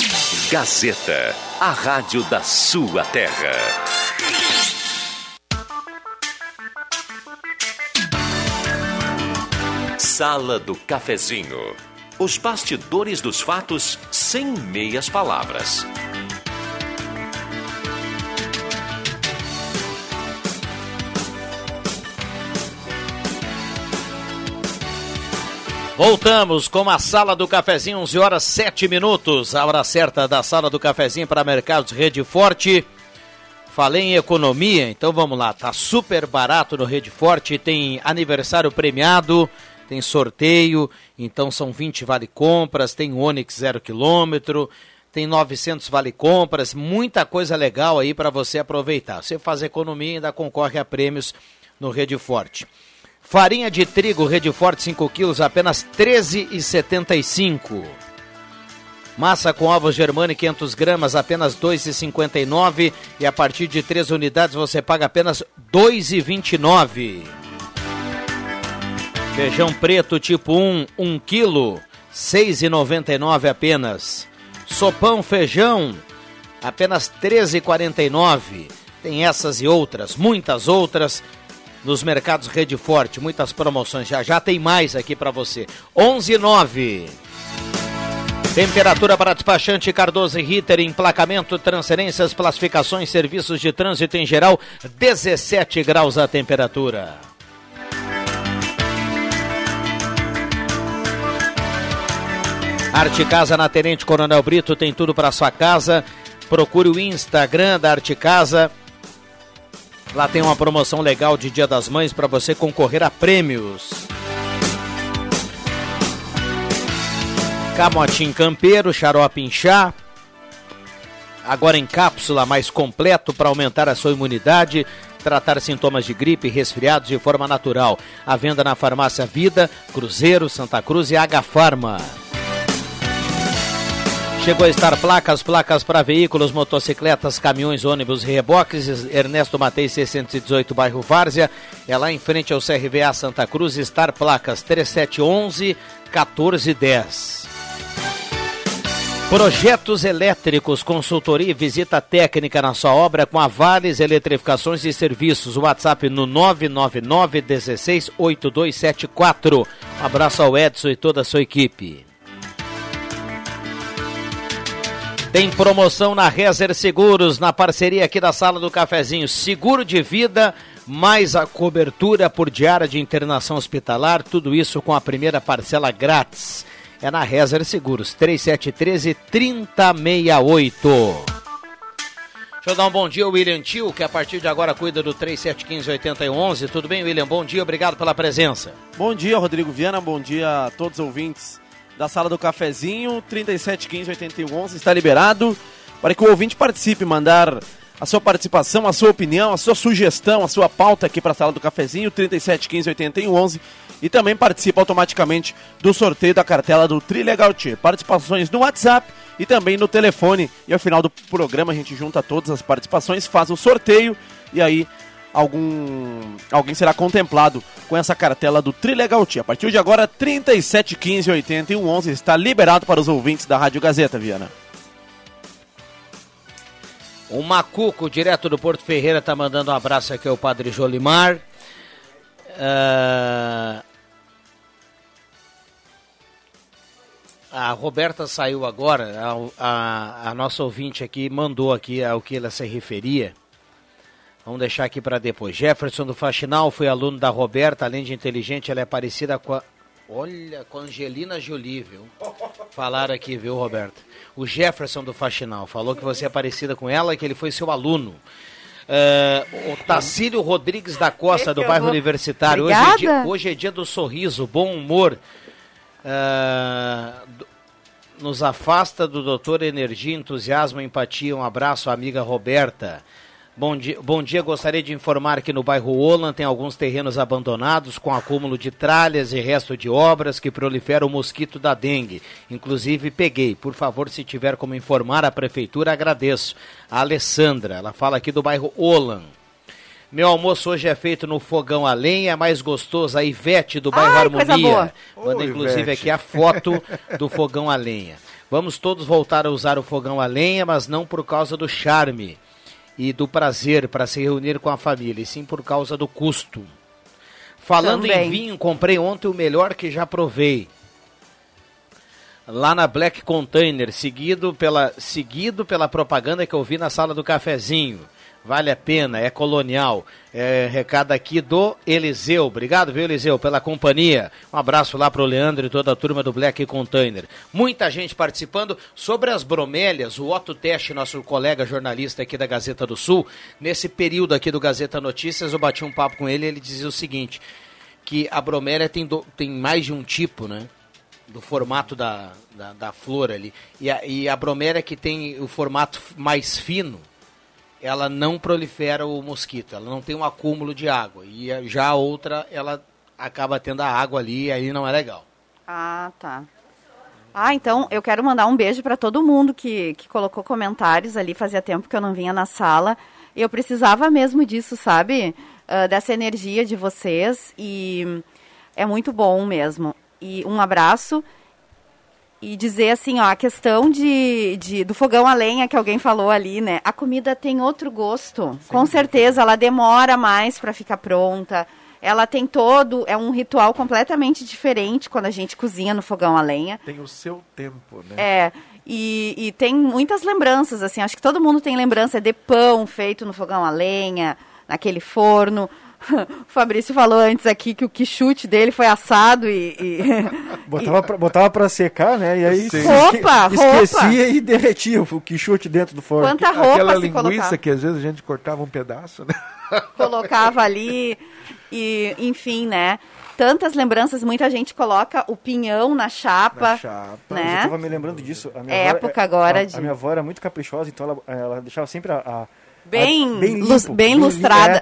Gazeta, a rádio da sua terra. Sala do Cafezinho. Os bastidores dos fatos sem meias palavras. Voltamos com a Sala do Cafezinho, 11 horas 7 minutos. A hora certa da Sala do Cafezinho para Mercados Rede Forte. Falei em economia, então vamos lá. Tá super barato no Rede Forte, tem aniversário premiado, tem sorteio, então são 20 vale compras, tem Onix 0 km, tem 900 vale compras, muita coisa legal aí para você aproveitar. Você faz economia e ainda concorre a prêmios no Rede Forte. Farinha de trigo Rede Forte 5 quilos, apenas R$ 13,75. Massa com ovos germânicos 500 gramas, apenas R$ 2,59. E a partir de 3 unidades você paga apenas R$ 2,29. Feijão preto tipo 1, 1 quilo, R$ 6,99 apenas. Sopão feijão, apenas R$ 13,49. Tem essas e outras, muitas outras nos mercados Rede Forte. Muitas promoções já já tem mais aqui para você. 11:9. Temperatura para despachante Cardoso e Ritter, emplacamento, transferências, classificações, serviços de trânsito em geral, 17 graus a temperatura. Arte Casa na Tenente Coronel Brito tem tudo para sua casa. Procure o Instagram da Arte Casa Lá tem uma promoção legal de Dia das Mães para você concorrer a prêmios. Camotim Campeiro, xarope em chá. Agora em cápsula mais completo para aumentar a sua imunidade, tratar sintomas de gripe e resfriados de forma natural. A venda na farmácia Vida, Cruzeiro, Santa Cruz e Agafarma. Chegou a estar placas, placas para veículos, motocicletas, caminhões, ônibus reboques. Ernesto Matei 618, bairro Várzea. É lá em frente ao CRVA Santa Cruz. Estar placas 3711 1410. Projetos elétricos, consultoria e visita técnica na sua obra com a Vales Eletrificações e Serviços. WhatsApp no 999 16 8274. Um abraço ao Edson e toda a sua equipe. Tem promoção na Rezer Seguros, na parceria aqui da Sala do Cafezinho. Seguro de vida, mais a cobertura por diária de internação hospitalar, tudo isso com a primeira parcela grátis. É na Rezer Seguros, 3713 3068. Deixa eu dar um bom dia ao William Tio, que a partir de agora cuida do 3715-8011. Tudo bem, William? Bom dia, obrigado pela presença. Bom dia, Rodrigo Viana. Bom dia a todos os ouvintes da sala do cafezinho. 3715-8111 está liberado para que o ouvinte participe, mandar a sua participação, a sua opinião, a sua sugestão, a sua pauta aqui para a sala do cafezinho. 3715-8111 e também participa automaticamente do sorteio da cartela do Trilegal Tier. Participações no WhatsApp e também no telefone. E ao final do programa a gente junta todas as participações, faz o sorteio e aí algum alguém será contemplado com essa cartela do Trilegal Tia. A partir de agora, 37 15 81 11 está liberado para os ouvintes da Rádio Gazeta, Viana. O Macuco, direto do Porto Ferreira, está mandando um abraço aqui ao Padre Jolimar. Uh, A Roberta saiu agora, a, a, a, nossa ouvinte aqui mandou aqui ao que ela se referia. Vamos deixar aqui para depois. Jefferson do Faxinal foi aluno da Roberta, além de inteligente, ela é parecida com a. Olha, com a Angelina Jolie, viu? Falaram aqui, viu, Roberta? O Jefferson do Faxinal falou que você é parecida com ela e que ele foi seu aluno. Uh, o Tacílio Rodrigues da Costa, do bairro Universitário. Hoje é, dia, hoje é, dia, do sorriso, bom humor Uh, nos afasta do doutor Energia, Entusiasmo, Empatia. Um abraço, amiga Roberta. Bom dia, bom dia, gostaria de informar que no bairro Olan tem alguns terrenos abandonados com acúmulo de tralhas e resto de obras que prolifera o mosquito da dengue. Inclusive peguei. Por favor, se tiver como informar a prefeitura, agradeço. A Alessandra, ela fala aqui do bairro Olan. Meu almoço hoje é feito no fogão a lenha, mais gostoso, a Ivete do bairro Ai, Harmonia. Manda inclusive Ivete. aqui a foto do fogão a lenha. Vamos todos voltar a usar o fogão a lenha, mas não por causa do charme e do prazer para se reunir com a família, e sim por causa do custo. Falando Também. em vinho, comprei ontem o melhor que já provei. Lá na Black Container, seguido pela, seguido pela propaganda que eu vi na sala do cafezinho. Vale a pena, é colonial. É, recado aqui do Eliseu. Obrigado, viu, Eliseu, pela companhia. Um abraço lá pro Leandro e toda a turma do Black Container. Muita gente participando sobre as bromélias. O Otto Teste, nosso colega jornalista aqui da Gazeta do Sul, nesse período aqui do Gazeta Notícias, eu bati um papo com ele e ele dizia o seguinte: que a bromélia tem, do, tem mais de um tipo, né? Do formato da, da, da flor ali. E a, e a bromélia que tem o formato mais fino ela não prolifera o mosquito, ela não tem um acúmulo de água. E já a outra, ela acaba tendo a água ali e aí não é legal. Ah, tá. Ah, então eu quero mandar um beijo para todo mundo que, que colocou comentários ali. Fazia tempo que eu não vinha na sala. Eu precisava mesmo disso, sabe? Uh, dessa energia de vocês. E é muito bom mesmo. E um abraço e dizer assim, ó, a questão de, de, do fogão a lenha que alguém falou ali, né? A comida tem outro gosto. Sim, Com certeza, ela demora mais para ficar pronta. Ela tem todo, é um ritual completamente diferente quando a gente cozinha no fogão a lenha. Tem o seu tempo, né? É. E, e tem muitas lembranças, assim, acho que todo mundo tem lembrança de pão feito no fogão a lenha, naquele forno. o Fabrício falou antes aqui que o quichute dele foi assado e. e botava, e... Pra, botava pra secar, né? E aí roupa, esquecia roupa. e derretia o quichute dentro do forno. Quanta roupa Aquela se linguiça colocava. que às vezes a gente cortava um pedaço, né? Colocava ali e, enfim, né? Tantas lembranças, muita gente coloca o pinhão na chapa. Na chapa. Né? Eu tava me lembrando disso. A minha Época avó, agora a, de... a minha avó era muito caprichosa, então ela, ela deixava sempre a, a bem, a, bem, limpo, bem, lustrada.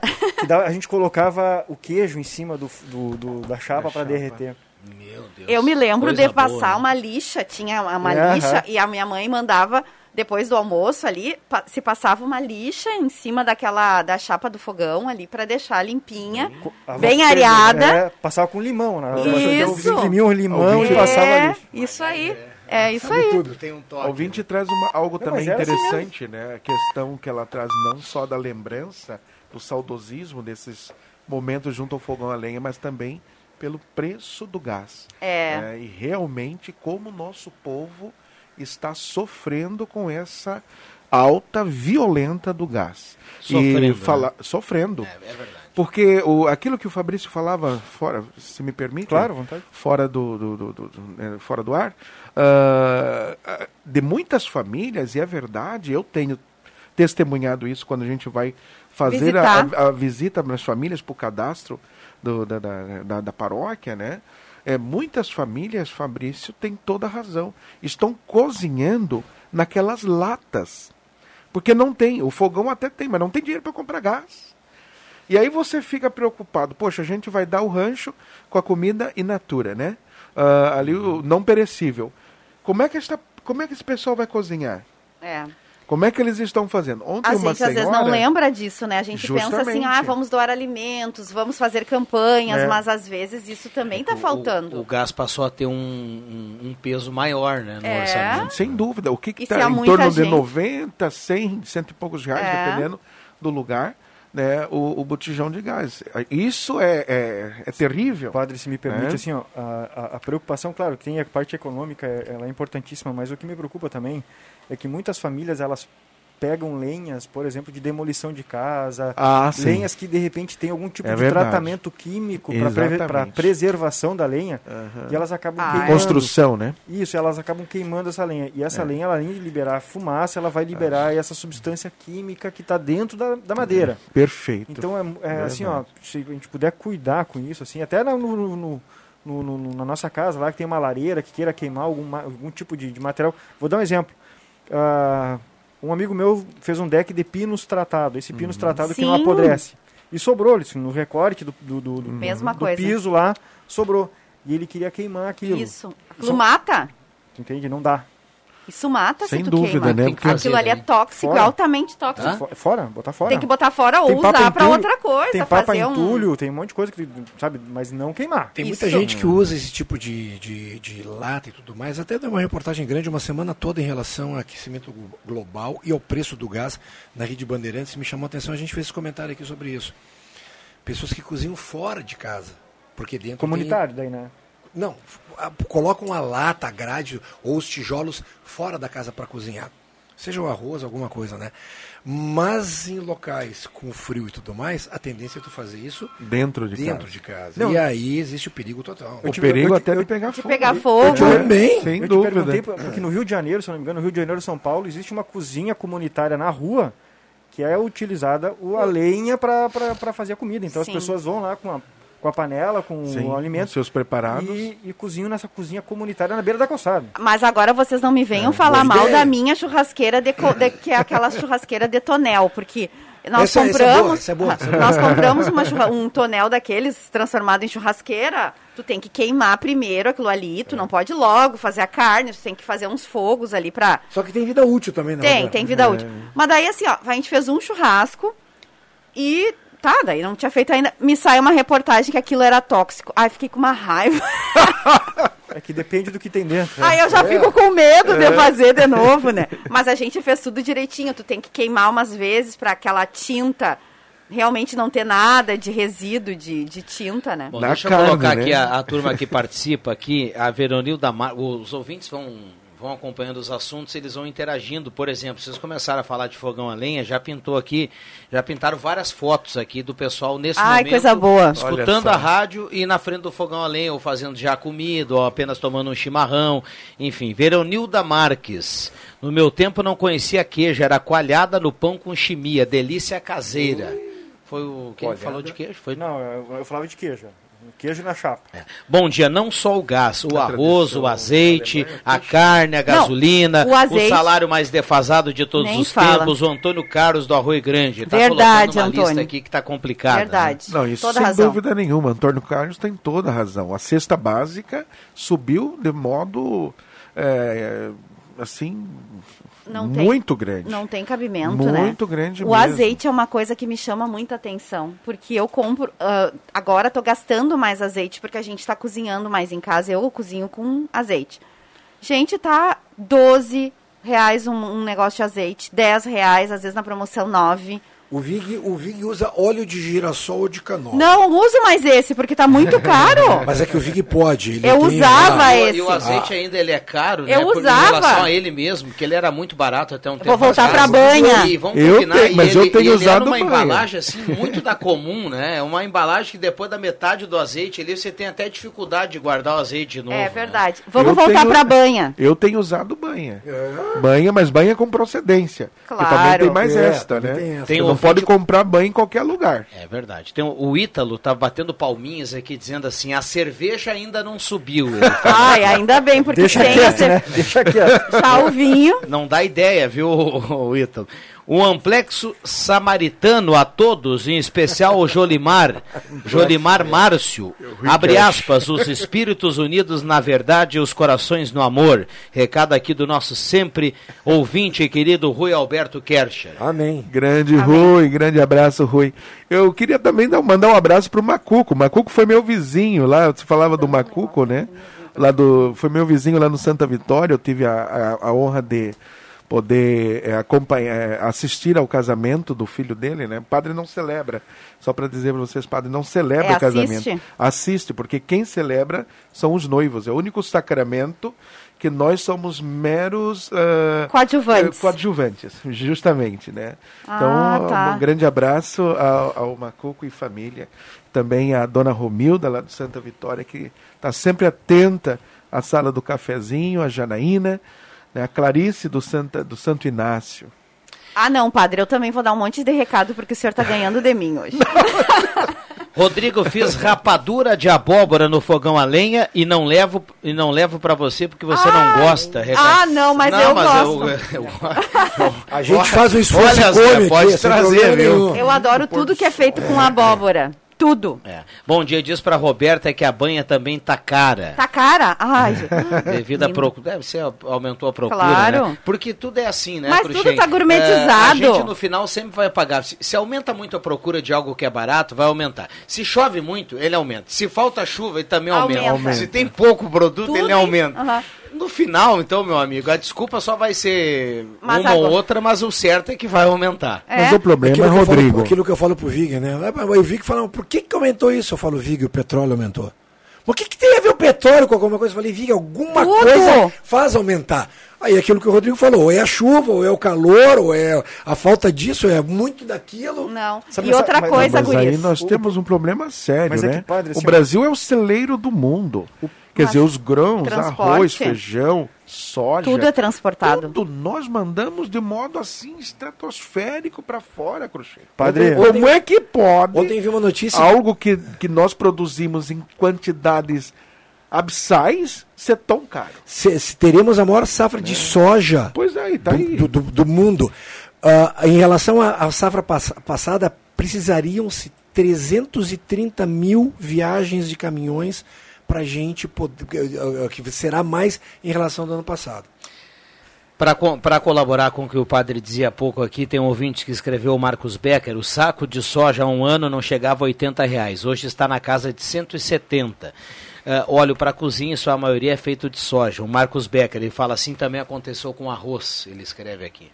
É, a gente colocava o queijo em cima do, do, do da chapa para derreter. Meu Deus. Eu me lembro de passar boa, uma lixa, tinha uma é, lixa, e a minha mãe mandava, depois do almoço ali, pa, se passava uma lixa em cima daquela, da chapa do fogão ali, para deixar limpinha, bem areada. É, passava com limão, né? Isso. Imprimia um limão e passava é, lixa. Isso aí. É isso aí. Tudo. Tem um toque. O ouvinte traz uma, algo não, também interessante, assim né? A questão que ela traz não só da lembrança, do saudosismo desses momentos junto ao fogão a lenha, mas também pelo preço do gás. É. é e realmente como o nosso povo está sofrendo com essa alta violenta do gás. Sofrendo. E fala, né? Sofrendo. É, é verdade. Porque o, aquilo que o Fabrício falava, fora, se me permite, claro, vontade. fora do, do, do, do, do é, fora do ar, uh, de muitas famílias, e é verdade, eu tenho testemunhado isso quando a gente vai fazer a, a, a visita nas famílias para o cadastro do, da, da, da, da paróquia, né? É, muitas famílias, Fabrício, tem toda a razão. Estão cozinhando naquelas latas. Porque não tem. O fogão até tem, mas não tem dinheiro para comprar gás. E aí você fica preocupado. Poxa, a gente vai dar o rancho com a comida in natura, né? Uh, ali o não perecível. Como é que esta, como é que esse pessoal vai cozinhar? É. Como é que eles estão fazendo? Ontem a uma gente senhora... às vezes não lembra disso, né? A gente pensa assim, Justamente. ah, vamos doar alimentos, vamos fazer campanhas, É. mas às vezes isso também está faltando. O, o gás passou a ter um, um, um peso maior, né, no É. orçamento. Sem dúvida. O que está em torno de gente- 90, 100, cento e poucos reais, É. dependendo do lugar, né, o, o botijão de gás. Isso é, é, é terrível. Padre, se me permite, É. assim, ó, a, a- preocupação, claro, tem a parte econômica, ela é importantíssima, mas o que me preocupa também é que muitas famílias, elas pegam lenhas, por exemplo, de demolição de casa, Ah, sim. lenhas que de repente tem algum tipo É de verdade. tratamento químico para preservação da lenha, e elas acabam Ah, queimando. é. Construção, né? Isso, elas acabam queimando essa lenha. E essa É. lenha, ela, além de liberar fumaça, ela vai liberar essa substância química que está dentro da, da madeira. Perfeito. Então, é, é assim, ó, se a gente puder cuidar com isso, assim, até no, no- no- no- no- na nossa casa lá, que tem uma lareira que queira queimar algum, tipo de, de material. Vou dar um exemplo. Ah, um amigo meu fez um deck de pinos tratado. Esse pinos tratado que não Sim. apodrece. E sobrou, assim, no recorte do, do, do- do- do piso lá, sobrou. E ele queria queimar aquilo. Isso. Aquilo mata. Entende? Não dá. Isso mata Sem se tu dúvida, queima. né? Tem que Aquilo fazer, ali é tóxico, Fora. altamente tóxico. Fo- Fora, botar fora. Tem que botar fora ou Tem usar para outra coisa. Tem papa fazer um... entulho, tem um monte de coisa que, sabe, mas não queimar. Tem muita gente que usa esse tipo de, de, de lata e tudo mais. Até deu uma reportagem grande uma semana toda em relação ao aquecimento glo- global e ao preço do gás na rede Bandeirantes. Me chamou a atenção, a gente fez esse comentário aqui sobre isso. Pessoas que cozinham fora de casa. Porque dentro Comunitário daí, né? Não, f- a- colocam a lata, a grade ou os tijolos fora da casa para cozinhar. Seja o arroz, alguma coisa, né? Mas em locais com frio e tudo mais, a tendência é tu fazer isso Dentro de dentro casa. de casa. Não. E aí existe o perigo total. O perigo até de pegar De fogo. pegar né? fogo. Também. Sem eu dúvida. te perguntei, porque no Rio de Janeiro, se eu não me engano, no Rio de Janeiro e São Paulo, existe uma cozinha comunitária na rua que é utilizada o- a lenha para fazer a comida. Então Sim. as pessoas vão lá com a, com a panela, com Sim, o alimento com seus preparados. e, e cozinham nessa cozinha comunitária na beira da calçada. Mas agora vocês não me venham É, falar mal ideia. da minha churrasqueira, de, de- que é aquela churrasqueira de tonel, porque nós Essa- é compramos, essa é boa, essa é boa. nós compramos uma um tonel daqueles transformado em churrasqueira, tu tem que queimar primeiro aquilo ali, É. tu não pode logo fazer a carne, tu tem que fazer uns fogos ali pra... Só que tem vida útil também, né? Tem, tem vida É. útil. Mas daí assim, ó, a gente fez um churrasco e tá, daí não tinha feito ainda, me saiu uma reportagem que aquilo era tóxico. Ai, fiquei com uma raiva. É que depende do que tem dentro. Aí eu já fico com medo de fazer de novo, né? Mas a gente fez tudo direitinho. Tu tem que queimar umas vezes para aquela tinta realmente não ter nada de resíduo de, de tinta, né? Bom, Na deixa eu carne, colocar né? aqui a, a turma que participa aqui, a Veronilda Mar... Os ouvintes vão, vão acompanhando os assuntos, eles vão interagindo. Por exemplo, vocês começaram a falar de fogão a lenha, já pintou aqui, já pintaram várias fotos aqui do pessoal nesse Ai, momento. coisa boa. Escutando a rádio e na frente do fogão a lenha, ou fazendo já comida, ou apenas tomando um chimarrão. Enfim, Veronilda Marques. No meu tempo não conhecia queijo, era coalhada no pão com chimia, delícia caseira. Foi o quem Coalhada? falou de queijo? Foi Não, eu, eu falava de queijo. Queijo na chapa. Bom dia, não só o gás, o A arroz, o azeite, alemã, a carne, a gasolina, o azeite- salário mais defasado de todos os fala. tempos, o Antônio Carlos do Arroio Grande. Tá Verdade, colocando uma lista Antônio. aqui que tá complicada. né? Verdade. Não, isso Toda sem razão. dúvida nenhuma. Antônio Carlos tem toda a razão. A cesta básica subiu de modo é, assim Não tem- muito grande. Não tem cabimento, né? Muito grande O mesmo. azeite é uma coisa que me chama muita atenção, porque eu compro, ah, agora tô gastando mais azeite porque a gente tá cozinhando mais em casa, eu cozinho com azeite. Gente, tá 12 reais um, um negócio de azeite, 10 reais, às vezes na promoção 9. O Vig, o Vig usa óleo de girassol ou de canola. Não uso mais esse, porque tá muito caro. Mas é que o Vig pode. ele Eu tem- usava Ah, esse. E o azeite ainda ele é caro, Eu né? por- usava. Em relação a ele mesmo, que ele era muito barato até um tempo vou voltar atrás. pra banha. E vamos Eu combinar, tenho- e mas ele, eu tenho ele usado era uma embalagem assim muito da comum, né? É Uma embalagem que depois da metade do azeite ali você tem até dificuldade de guardar o azeite de novo. É né? verdade. Vamos Eu voltar tenho- pra banha. Eu tenho usado banha. Banha, mas banha com procedência. Claro. E também tem mais É, esta, né? tem essa. Tem pode comprar banha em qualquer lugar. É verdade. Tem o, Ítalo tá batendo palminhas aqui dizendo assim: a cerveja ainda não subiu. Ai, ainda bem, porque Deixa sem quieto, a né? Deixa quieto. Já o vinho. Não dá ideia, viu, o Ítalo? Um amplexo samaritano a todos, em especial o Jolimar, Jolimar Márcio. Abre aspas, os espíritos unidos na verdade e os corações no amor. Recado aqui do nosso sempre ouvinte e querido Rui Alberto Kercher. Amém. Grande Rui, grande abraço, Rui. Eu queria também dar, mandar um abraço Macuco. O Macuco foi meu vizinho lá, você falava do Macuco, né? Lá do, foi meu vizinho lá no Santa Vitória, eu tive a, a, a honra de poder eh, acompanhar, eh, assistir ao casamento do filho dele, né? Padre não celebra, só para dizer para vocês, padre não celebra É, o casamento. assiste? Assiste, porque quem celebra são os noivos. É o único sacramento que nós somos meros ah, Coadjuvantes. eh, coadjuvantes, justamente, né? Ah, Então, tá. um grande abraço ao, ao Macuco e família. Também a dona Romilda, lá do Santa Vitória, que está sempre atenta à sala do cafezinho, a Janaína, né? a Clarice do, Santa, do Santo Inácio. Ah, não, padre, eu também vou dar um monte de recado, porque o senhor tá ganhando de mim hoje. Rodrigo, fiz rapadura de abóbora no fogão a lenha e não levo e não levo para você porque você não gosta. ah, não, mas eu gosto. eu- eu- A gente faz o esforço Olha, e come pode aqui, trazer, viu? Eu adoro tudo que é feito com abóbora. Tudo. É. Bom dia, diz pra Roberta que a banha também tá cara. Tá cara? Ai. Devido à procura. Deve ser, aumentou a procura. Claro. Né? Porque tudo é assim, né, Mas Cruxem? tudo tá gourmetizado. É, a gente no final sempre vai pagar. Se, se aumenta muito a procura de algo que é barato, vai aumentar. Se chove muito, ele aumenta. Se falta chuva, ele também aumenta. Aumenta. Se tem pouco produto, Tudo, ele aumenta. Aham. No final, então, meu amigo, a desculpa só vai ser Mas uma agora- ou outra, mas o certo é que vai aumentar. Mas o problema Aquilo é, que, eu falo, Rodrigo, aquilo que eu falo pro Vig, né? O Vig fala, por que, que aumentou isso? Eu falo, Vig, o petróleo aumentou. Por que, que tem a ver o petróleo com alguma coisa? Eu falei, Vig, alguma Tudo. coisa faz aumentar. Aí aquilo que o Rodrigo falou, ou é a chuva, ou é o calor, ou é a falta disso, ou é muito daquilo. Não. Sabe e essa- outra mas- coisa, mas aí nós temos um problema sério, Mas é né? que, padre, o assim, Brasil é o celeiro do mundo. Quer dizer, os grãos, transporte. arroz, feijão, soja. Tudo é transportado. Tudo nós mandamos de modo assim estratosférico para fora, Cruxê. Padre, Como é que pode Ontem vi uma notícia. algo que, que nós produzimos em quantidades abissais ser tão caro? se, se teremos a maior safra de soja Pois aí, tá do, aí. do, do- do mundo. Ah, em relação à, à safra pass- passada, precisariam-se 330 mil viagens de caminhões para a gente poder. eh, eh, que será mais em relação ao ano passado. Para colaborar com o que o padre dizia há pouco aqui, tem um ouvinte que escreveu, o Marcos Becker, o saco de soja há um ano não chegava a 80 reais, hoje está na casa de 170. Eh, óleo para cozinha, sua maioria é feito de soja. O Marcos Becker, ele fala assim, também aconteceu com arroz, ele escreve aqui.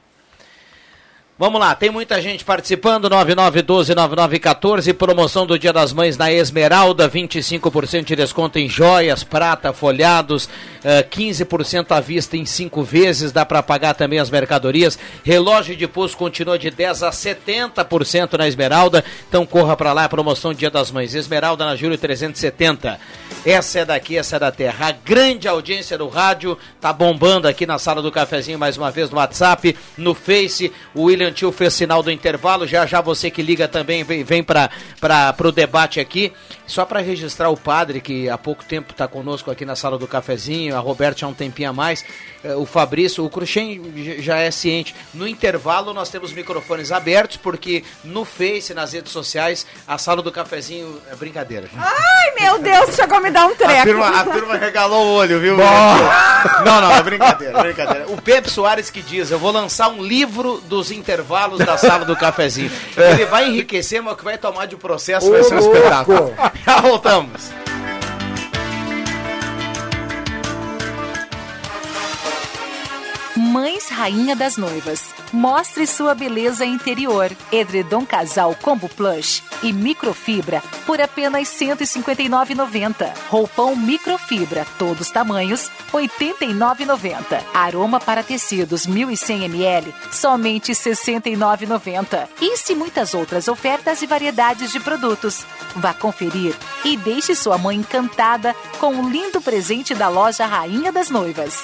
Vamos lá, tem muita gente participando, 9912-9914, promoção do Dia das Mães na Esmeralda, 25% de desconto em joias, prata, folhados, eh, 15% à vista em 5 vezes, dá para pagar também as mercadorias. Relógio de pulso continua de 10 a 70% na Esmeralda, então corra para lá, promoção do Dia das Mães. Esmeralda na Júlio 370. Essa é daqui, essa é da terra. A grande audiência do rádio tá bombando aqui na sala do cafezinho mais uma vez no WhatsApp, no Face. O William Tio fez sinal do intervalo. Já já você que liga também vem, vem para o debate aqui. Só para registrar o padre que há pouco tempo está conosco aqui na sala do cafezinho, a Roberta já há um tempinho a mais, eh, o Fabrício, o Cruxem já é ciente. No intervalo nós temos microfones abertos porque no Face, nas redes sociais, a sala do cafezinho é brincadeira. Ai, meu Deus, chegou a me dar um A treco. turma, a turma regalou o olho, viu? Não, não, é brincadeira, é brincadeira. O Pepe Soares que diz, eu vou lançar um livro dos intervalos da sala do cafezinho. Ele vai enriquecer, mas o que vai tomar de processo vai ser um espetáculo. Já voltamos. Mães Rainha das Noivas. Mostre sua beleza interior. Edredom Casal Combo Plush e microfibra por apenas R$ 159,90. Roupão microfibra, todos tamanhos, R$ 89,90. Aroma para tecidos 1100 ml, somente R$ 69,90. Isso e muitas outras ofertas e variedades de produtos. Vá conferir e deixe sua mãe encantada com um lindo presente da loja Rainha das Noivas.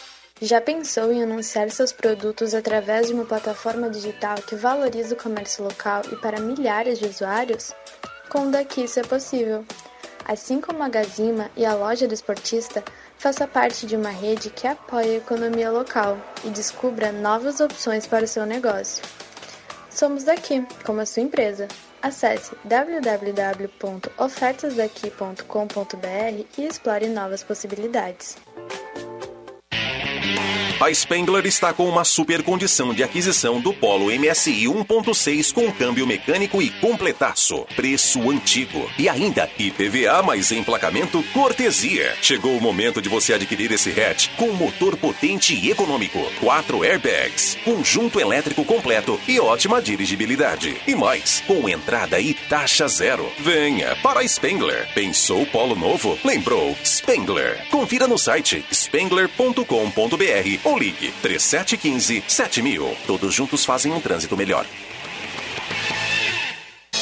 Já pensou em anunciar seus produtos através de uma plataforma digital que valoriza o comércio local e para milhares de usuários? Com o Daqui isso é possível. Assim como a Gazima e a loja do esportista, faça parte de uma rede que apoia a economia local e descubra novas opções para o seu negócio. Somos daqui, como a sua empresa. Acesse www.ofertasdaqui.com.br e explore novas possibilidades. A Spengler está com uma super condição de aquisição do Polo MSI 1.6 com câmbio mecânico e completaço. Preço antigo. E ainda IPVA mais emplacamento cortesia. Chegou o momento de você adquirir esse hatch com motor potente e econômico. Quatro airbags, conjunto elétrico completo e ótima dirigibilidade. E mais, com entrada e taxa zero. Venha para a Spengler. Pensou Polo novo? Lembrou? Spengler. Confira no site spengler.com.br ou ligue 3715 7000. Todos juntos fazem um trânsito melhor.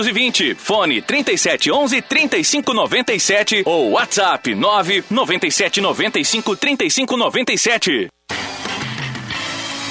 999-100-320. Fone 3711-3597 ou WhatsApp 997953597.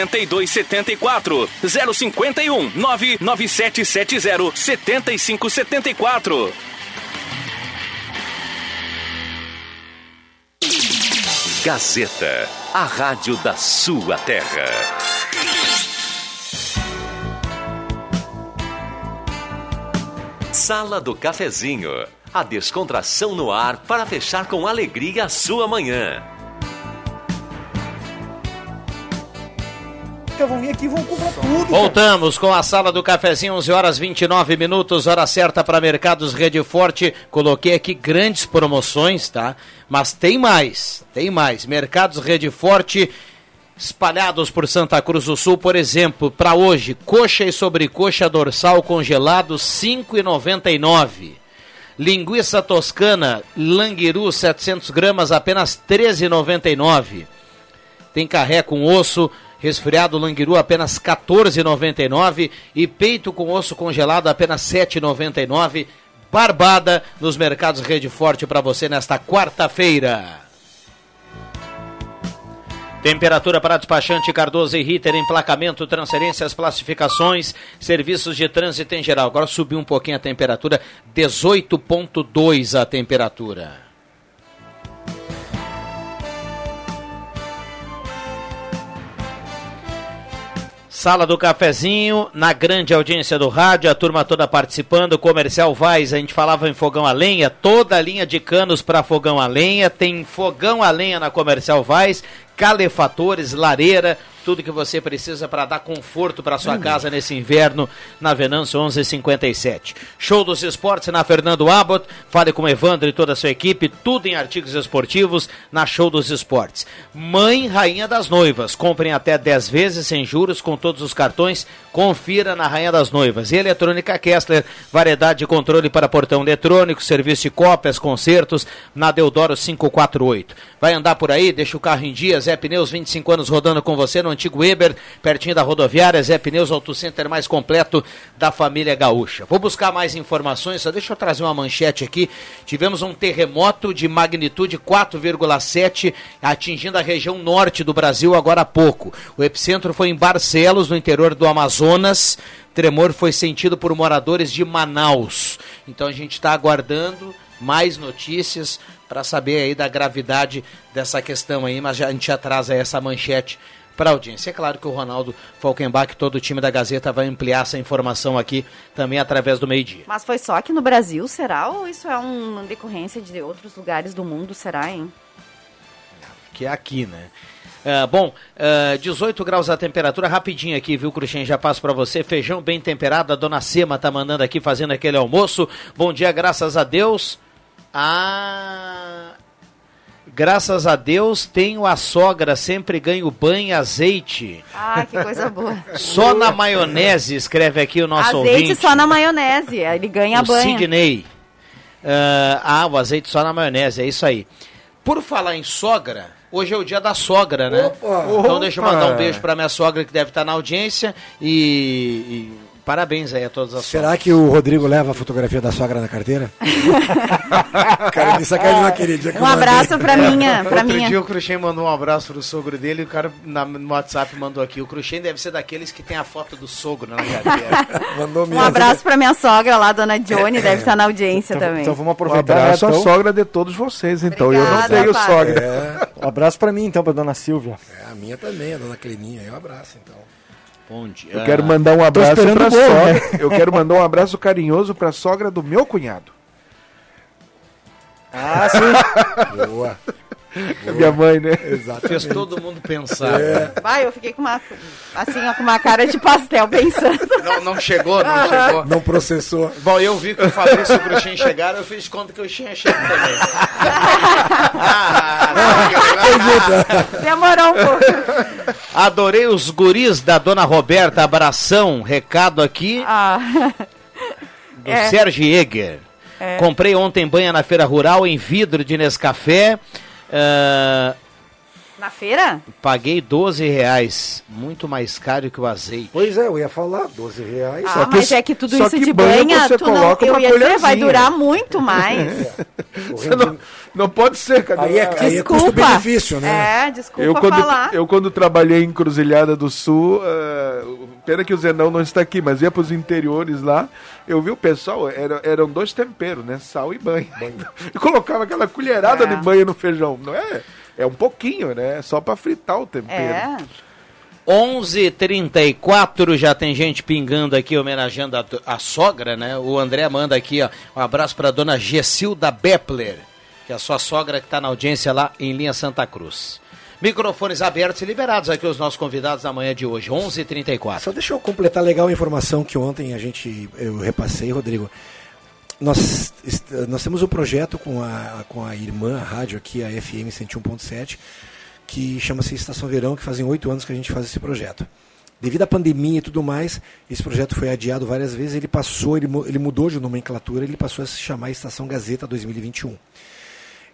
8274 051 99770 7574. Gazeta, a rádio da sua terra. Sala do Cafezinho, a descontração no ar para fechar com alegria a sua manhã. Vão vir aqui e vão comprar tudo. Voltamos com a sala do cafezinho, 11 horas 29 minutos, hora certa para Mercados Rede Forte. Coloquei aqui grandes promoções, tá? Mas tem mais, tem mais. Mercados Rede Forte espalhados por Santa Cruz do Sul, por exemplo, para hoje, coxa e sobrecoxa dorsal congelado 5,99. Linguiça toscana Languiru 700 gramas apenas 13,99. Tem carré com osso resfriado Languiru apenas 14,99 e peito com osso congelado apenas 7,99. Barbada nos mercados Rede Forte para você nesta quarta-feira. Temperatura para despachante Cardoso e Ritter, emplacamento, transferências, classificações, serviços de trânsito em geral. Agora subiu um pouquinho a temperatura, 18.2 a temperatura. Sala do Cafezinho, na grande audiência do rádio, a turma toda participando, Comercial Vaz, a gente falava em fogão a lenha, toda a linha de canos para fogão a lenha, tem fogão a lenha na Comercial Vaz, calefatores, lareira, tudo que você precisa para dar conforto para sua casa nesse inverno na Venâncio 1157. Show dos esportes na Fernando Abbott. Fale com Evandro e toda a sua equipe, tudo em artigos esportivos na Show dos Esportes. Mãe Rainha das Noivas. Comprem até 10 vezes sem juros com todos os cartões. Confira na Rainha das Noivas. E Eletrônica Kessler, variedade de controle para portão eletrônico, serviço de cópias, concertos na Deodoro 548. Vai andar por aí, deixa o carro em dia, Zé Pneus 25 anos rodando com você no antigo Weber, pertinho da rodoviária, Zé Pneus Auto Center mais completo da família gaúcha. Vou buscar mais informações, só deixa eu trazer uma manchete aqui. Tivemos um terremoto de magnitude 4,7 atingindo a região norte do Brasil agora há pouco. O epicentro foi em Barcelos, no interior do Amazonas. Tremor foi sentido por moradores de Manaus. Então a gente está aguardando mais notícias para saber aí da gravidade dessa questão aí, mas a gente aí essa manchete para a audiência. É claro que o Ronaldo Falkenbach, todo o time da Gazeta, vai ampliar essa informação aqui também através do meio-dia. Mas foi só aqui no Brasil, será? Ou isso é uma decorrência de outros lugares do mundo, será, hein? Que é aqui, né? Uh, bom, uh, 18 graus a temperatura, rapidinho aqui, viu, Cruxem? Já passo para você. Feijão bem temperado, a dona Sema tá mandando aqui, fazendo aquele almoço. Bom dia, graças a Deus. Ah, graças a Deus tenho a sogra, sempre ganho banho e azeite. Ah, que coisa boa. Só na maionese, escreve aqui o nosso Azeite ouvinte. só na maionese, ele ganha o banho. Sidney. Ah, ah, o azeite só na maionese, é isso aí. Por falar em sogra, hoje é o dia da sogra, né? Então deixa eu Opa! mandar um beijo pra minha sogra que deve estar na audiência e, e parabéns aí a todas as Será que o Rodrigo leva a fotografia da sogra na carteira? cara, me sacaneou aquele dia que Um abraço pra minha, pra Outro minha. dia o Cruxem mandou um abraço pro sogro dele e o cara na- no WhatsApp mandou aqui. O Cruxem deve ser daqueles que tem a foto do sogro na carteira. Mandou Um abraço pra minha sogra lá, dona Johnny, deve estar na audiência Então, também. então vamos Um aproveitar abraço à então. sogra de todos vocês, então. eu não Obrigada, tenho sogra. É, Um abraço pra mim então, pra dona Silvia. é, a minha também, a dona Cleninha. Eu abraço, então. Dia. Eu quero mandar um abraço pra bolo, sogra. né? Eu quero mandar um abraço carinhoso pra sogra do meu cunhado. Ah, sim. Boa. É minha mãe, né? Exatamente. Fez todo mundo pensar. É. Vai, eu fiquei com uma, assim, ó, com uma cara de pastel pensando. Não, não chegou, não chegou. Não processou. Bom, eu vi que o Fabrício e o Cruxem chegaram, eu fiz conta que eu tinha chegado também. Ah, Demorou um pouco. Adorei os guris da dona Roberta. Abração, recado aqui Ah, do É. Sérgio Eger. É. Comprei ontem banha na feira rural em vidro de Nescafé. Ah, na feira? paguei 12 reais, muito mais caro que o azeite. Pois é, eu ia falar, 12 reais. Ah, Só que mas é que tudo isso que de banha banha, você tu não, coloca eu uma ia dizer, vai durar muito mais. O Você não, não pode ser, cara. Aí é, aí é Desculpa. custo-benefício, né? É, desculpa Eu quando, falar. eu quando trabalhei em Cruzilhada do Sul, ah, pena que o Zenão não está aqui, mas ia para os interiores lá, eu vi o pessoal, era, eram dois temperos, né? Sal e banho. E colocava aquela colherada É. de banho no feijão. Não é? É um pouquinho, né? Só para fritar o tempero. É. 11:34 já tem gente pingando aqui, homenageando a, a sogra, né? O André manda aqui, ó, um abraço para dona Gessilda Bepler, que é a sua sogra que está na audiência lá em linha Santa Cruz. Microfones abertos e liberados aqui os nossos convidados da manhã de hoje, 11:34. Só deixa eu completar legal a informação que ontem a gente eu repassei, Rodrigo. Nós, nós temos um projeto com a, com a irmã a rádio aqui, a FM 101.7, que chama-se Estação Verão, que fazem oito anos que a gente faz esse projeto. Devido à pandemia e tudo mais, esse projeto foi adiado várias vezes, ele passou, ele, ele mudou de nomenclatura, ele passou a se chamar Estação Gazeta 2021.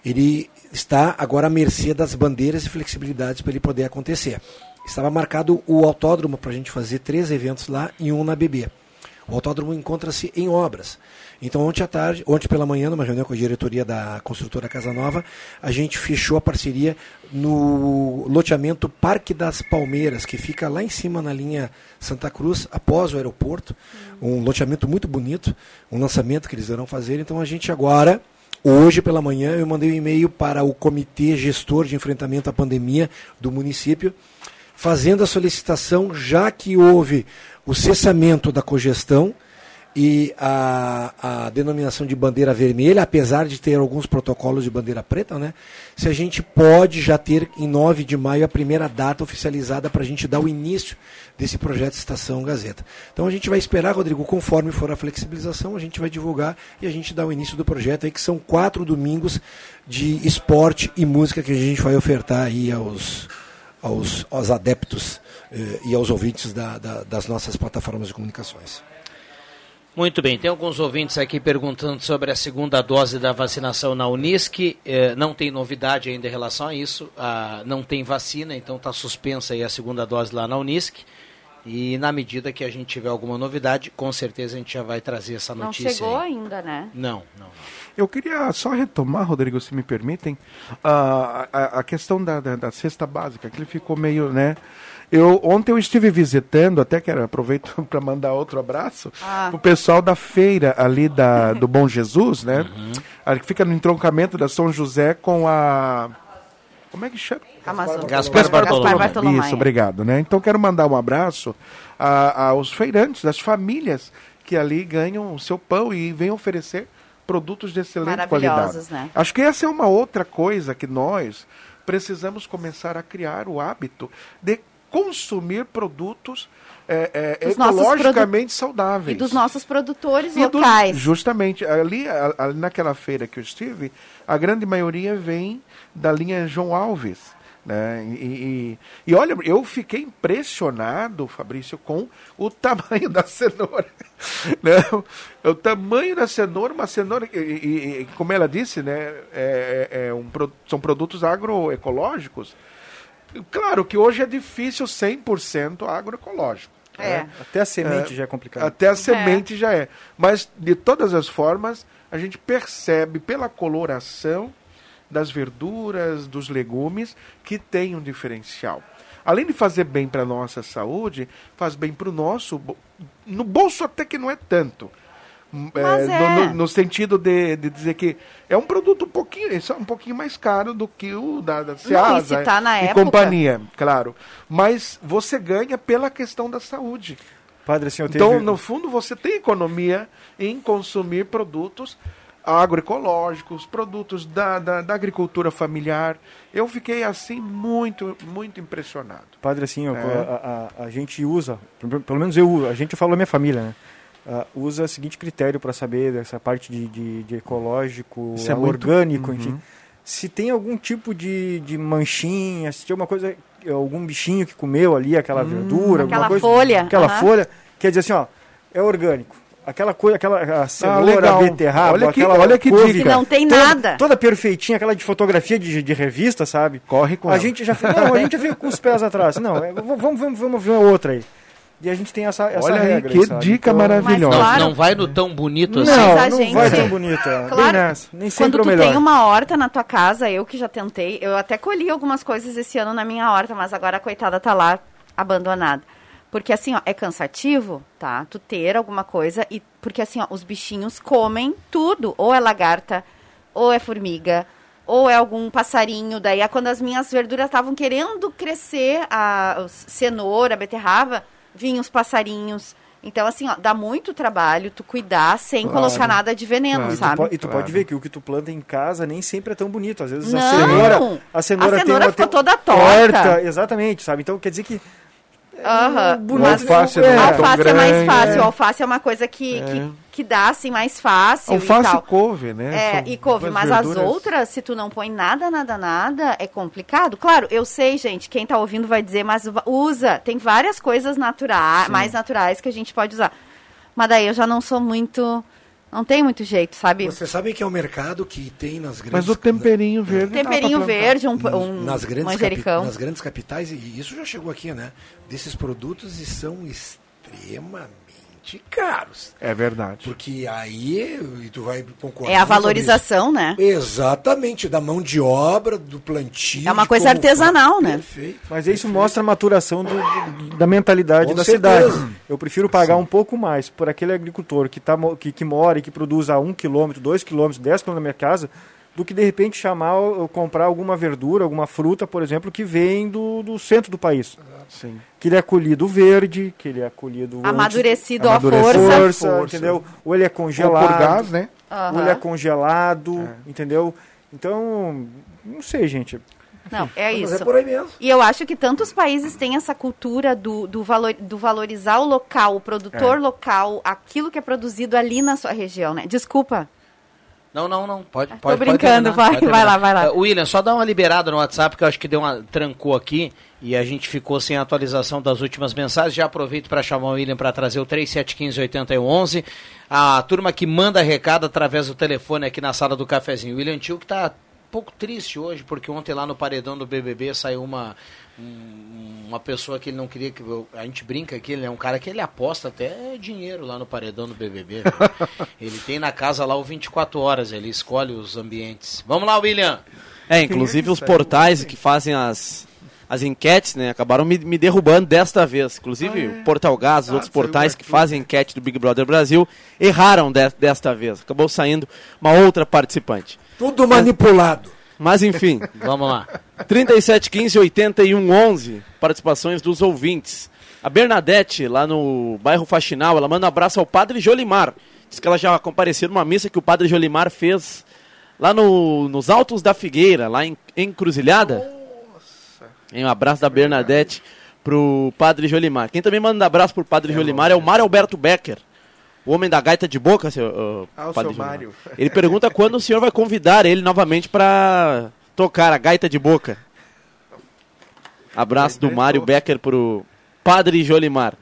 Ele está agora à mercê das bandeiras e flexibilidades para ele poder acontecer. Estava marcado o autódromo para a gente fazer três eventos lá e um na BB. O autódromo encontra-se em obras. Então, ontem à tarde, ontem pela manhã, numa reunião com a diretoria da construtora Casa Nova, a gente fechou a parceria no loteamento Parque das Palmeiras, que fica lá em cima na linha Santa Cruz, após o aeroporto. Um loteamento muito bonito, um lançamento que eles irão fazer. Então, a gente agora Hoje pela manhã eu mandei um e-mail para o Comitê Gestor de Enfrentamento à Pandemia do município, fazendo a solicitação, já que houve o cessamento da cogestão e a, a denominação de bandeira vermelha, apesar de ter alguns protocolos de bandeira preta, né? Se a gente pode já ter em 9 de maio a primeira data oficializada para a gente dar o início desse projeto Estação Gazeta. Então a gente vai esperar, Rodrigo, conforme for a flexibilização, a gente vai divulgar e a gente dá o início do projeto aí, que são quatro domingos de esporte e música que a gente vai ofertar aí aos, aos, aos adeptos eh, e aos ouvintes da, da, das nossas plataformas de comunicações. Muito bem, tem alguns ouvintes aqui perguntando sobre a segunda dose da vacinação na Unisc. Eh, não tem novidade ainda em relação a isso. Ah, não tem vacina, então está suspensa aí a segunda dose lá na Unisc. E na medida que a gente tiver alguma novidade, com certeza a gente já vai trazer essa notícia. Não chegou aí. ainda, né? Não, não. Eu queria só retomar, Rodrigo, se me permitem, a, a, a questão da, da, da cesta básica, que ele ficou meio, né? Eu, ontem eu estive visitando, até quero aproveito para mandar outro abraço, Ah. o pessoal da feira ali da, do Bom Jesus, né? Ali que fica no entroncamento da São José com a. Como é que chama? Amazônia. Gaspar Bartolomé. Gaspar Bartolomé. Isso, obrigado. Né? Então quero mandar um abraço a- aos feirantes, às famílias que ali ganham o seu pão e vêm oferecer produtos de excelente qualidade. Maravilhosos, né? Acho que essa é uma outra coisa que nós precisamos começar a criar o hábito de consumir produtos é, é, Dos ecologicamente saudáveis. E dos nossos produtores E dos- locais. justamente, ali, ali naquela feira que eu estive, a grande maioria vem da linha João Alves. Né? E, e- e olha, eu fiquei impressionado, Fabrício, com o tamanho da cenoura. né? O, tamanho da cenoura, uma cenoura, e, e- como ela disse, né? é- é- é um são produtos agroecológicos. Claro que hoje é difícil 100% agroecológico. É. né? Até a semente já é complicado. Até a semente já é. Mas, de todas as formas, a gente percebe pela coloração das verduras, dos legumes, que tem um diferencial. Além de fazer bem para a nossa saúde, faz bem para o nosso. No bolso, até que não é tanto. No- é. No, no sentido de, de dizer que é um produto um pouquinho, só um pouquinho mais caro do que o da, da Ceasa se tá na e época- companhia, claro. Mas você ganha pela questão da saúde. Padre, assim, eu Então, teve- no fundo, você tem economia em consumir produtos agroecológicos, produtos da, da, da agricultura familiar. Eu fiquei, assim, muito, muito impressionado. Padre, assim, É. a, a- a gente usa, pelo menos eu, uso, a gente fala minha família, né? Ah, usa o seguinte critério para saber dessa parte de, de, de ecológico, Isso é muito- orgânico, Uhum. enfim. Se tem algum tipo de, de manchinha, se tem alguma coisa, algum bichinho que comeu ali, aquela verdura, alguma Aquela coisa, folha, aquela aham. folha, quer dizer assim, ó, é orgânico. Aquela coisa, aquela a cenoura, legal. a beterraba, Olha que- aquela olha que couve, dica. Que não tem toda, nada. Toda perfeitinha, aquela de fotografia de, de revista, sabe? Corre com A ela. gente já fez, não, a gente já veio com os pés atrás. Não, é, vamos, vamos, vamos ver outra aí. E a gente tem essa, essa Olha aí, regra. que sabe? dica Então, maravilhosa. Não, claro. não vai no tão bonito assim. Não, Mas a não gente- vai tão bonita. Bem Claro, nessa. Nem Quando sempre é o tu melhor. tem uma horta na tua casa, eu que já tentei, eu até colhi algumas coisas esse ano na minha horta, mas agora a coitada tá lá abandonada. Porque assim, ó, é cansativo, tá? Tu ter alguma coisa e porque assim, ó, os bichinhos comem tudo, ou é lagarta, ou é formiga, ou é algum passarinho. Daí, é quando as minhas verduras estavam querendo crescer, a cenoura, beterraba, vinham os passarinhos. Então, assim, ó, dá muito trabalho tu cuidar sem Claro. colocar nada de veneno, E tu, sabe? po- e tu Claro. pode ver que o que tu planta em casa nem sempre é tão bonito. Às vezes a Não! cenoura, a cenoura, A tem cenoura ficou toda torta. Exatamente, sabe? Então quer dizer que alface o não é tão alface é mais fácil. é. O alface é uma coisa que, É. que, que dá, assim, mais fácil Alface e e tal. couve, né? É, São e couve, mas as verduras. outras, se tu não põe nada, nada, nada, é complicado. Claro, eu sei, gente, quem tá ouvindo vai dizer, mas usa. Tem várias coisas naturais, mais naturais que a gente pode usar. Mas daí eu já não sou muito. Não tem muito jeito, sabe? Você sabe que é o mercado que tem nas grandes... Mas o temperinho verde. pra Temperinho verde, um, um nas grandes, manjericão. capi- nas grandes capitais, e isso já chegou aqui, né? Desses produtos e são extremamente extremamente caros. É verdade. Porque aí, e tu vai concordar. É a valorização, né? Exatamente, da mão de obra, do plantio. É uma coisa como artesanal, né? Perfeito. Mas isso mostra a maturação do- da mentalidade Com da certeza. cidade. Eu prefiro pagar um pouco mais por aquele agricultor que, tá, que, que mora e que produz a 1 km, 2 km, 10 km da minha casa, do que de repente chamar ou comprar alguma verdura, alguma fruta, por exemplo, que vem do, do centro do país. Sim. Que ele é colhido verde, que ele é colhido antes- Amadurecido à força. força, entendeu? Ou ele é congelado. Ou por gás, né? Ou ele é congelado, entendeu? Então, não sei, gente. Não, é Mas isso. é por aí mesmo. E eu acho que tantos países têm essa cultura do, do, valor, do valorizar o local, o produtor É. local, aquilo que é produzido ali na sua região, né? Desculpa. Não, não, não. Pode, pode. brincando, pode terminar, vai, pode vai lá, vai lá. Uh, William, só dá uma liberada no WhatsApp, que eu acho que deu uma. trancou aqui e a gente ficou sem a atualização das últimas mensagens. Já aproveito para chamar o William para trazer o 3715-8111. A turma que manda recado através do telefone aqui na sala do cafezinho. O William Tio que tá pouco triste hoje, porque ontem lá no paredão do BBB saiu uma. um- uma pessoa que ele não queria que. A gente brinca aqui, ele é um cara que ele aposta até dinheiro lá no paredão do BBB. velho. ele tem na casa lá o 24 horas, ele escolhe os ambientes. Vamos lá, William! É, inclusive os portais que fazem as, as enquetes, né, acabaram me, me derrubando desta vez. Inclusive o Portal Gás, os outros portais que fazem enquete do Big Brother Brasil, erraram de- desta vez. Acabou saindo uma outra participante. Tudo manipulado. Mas enfim. Vamos lá. 3715 8111, participações dos ouvintes. A Bernadette, lá no bairro Faxinal, ela manda um abraço ao Padre Jolimar. Diz que ela já compareceu numa missa que o Padre Jolimar fez lá no, nos Altos da Figueira, lá em Encruzilhada. Um abraço da Bernadette pro Padre Jolimar. Quem também manda um abraço pro Padre Jolimar é o Mário Alberto Becker. O homem da gaita de boca, seu, uh, Ah, o Padre seu. Mário. Ele pergunta quando o senhor vai convidar ele novamente para tocar a gaita de boca. Abraço do Mário Becker pro Padre Jolimar.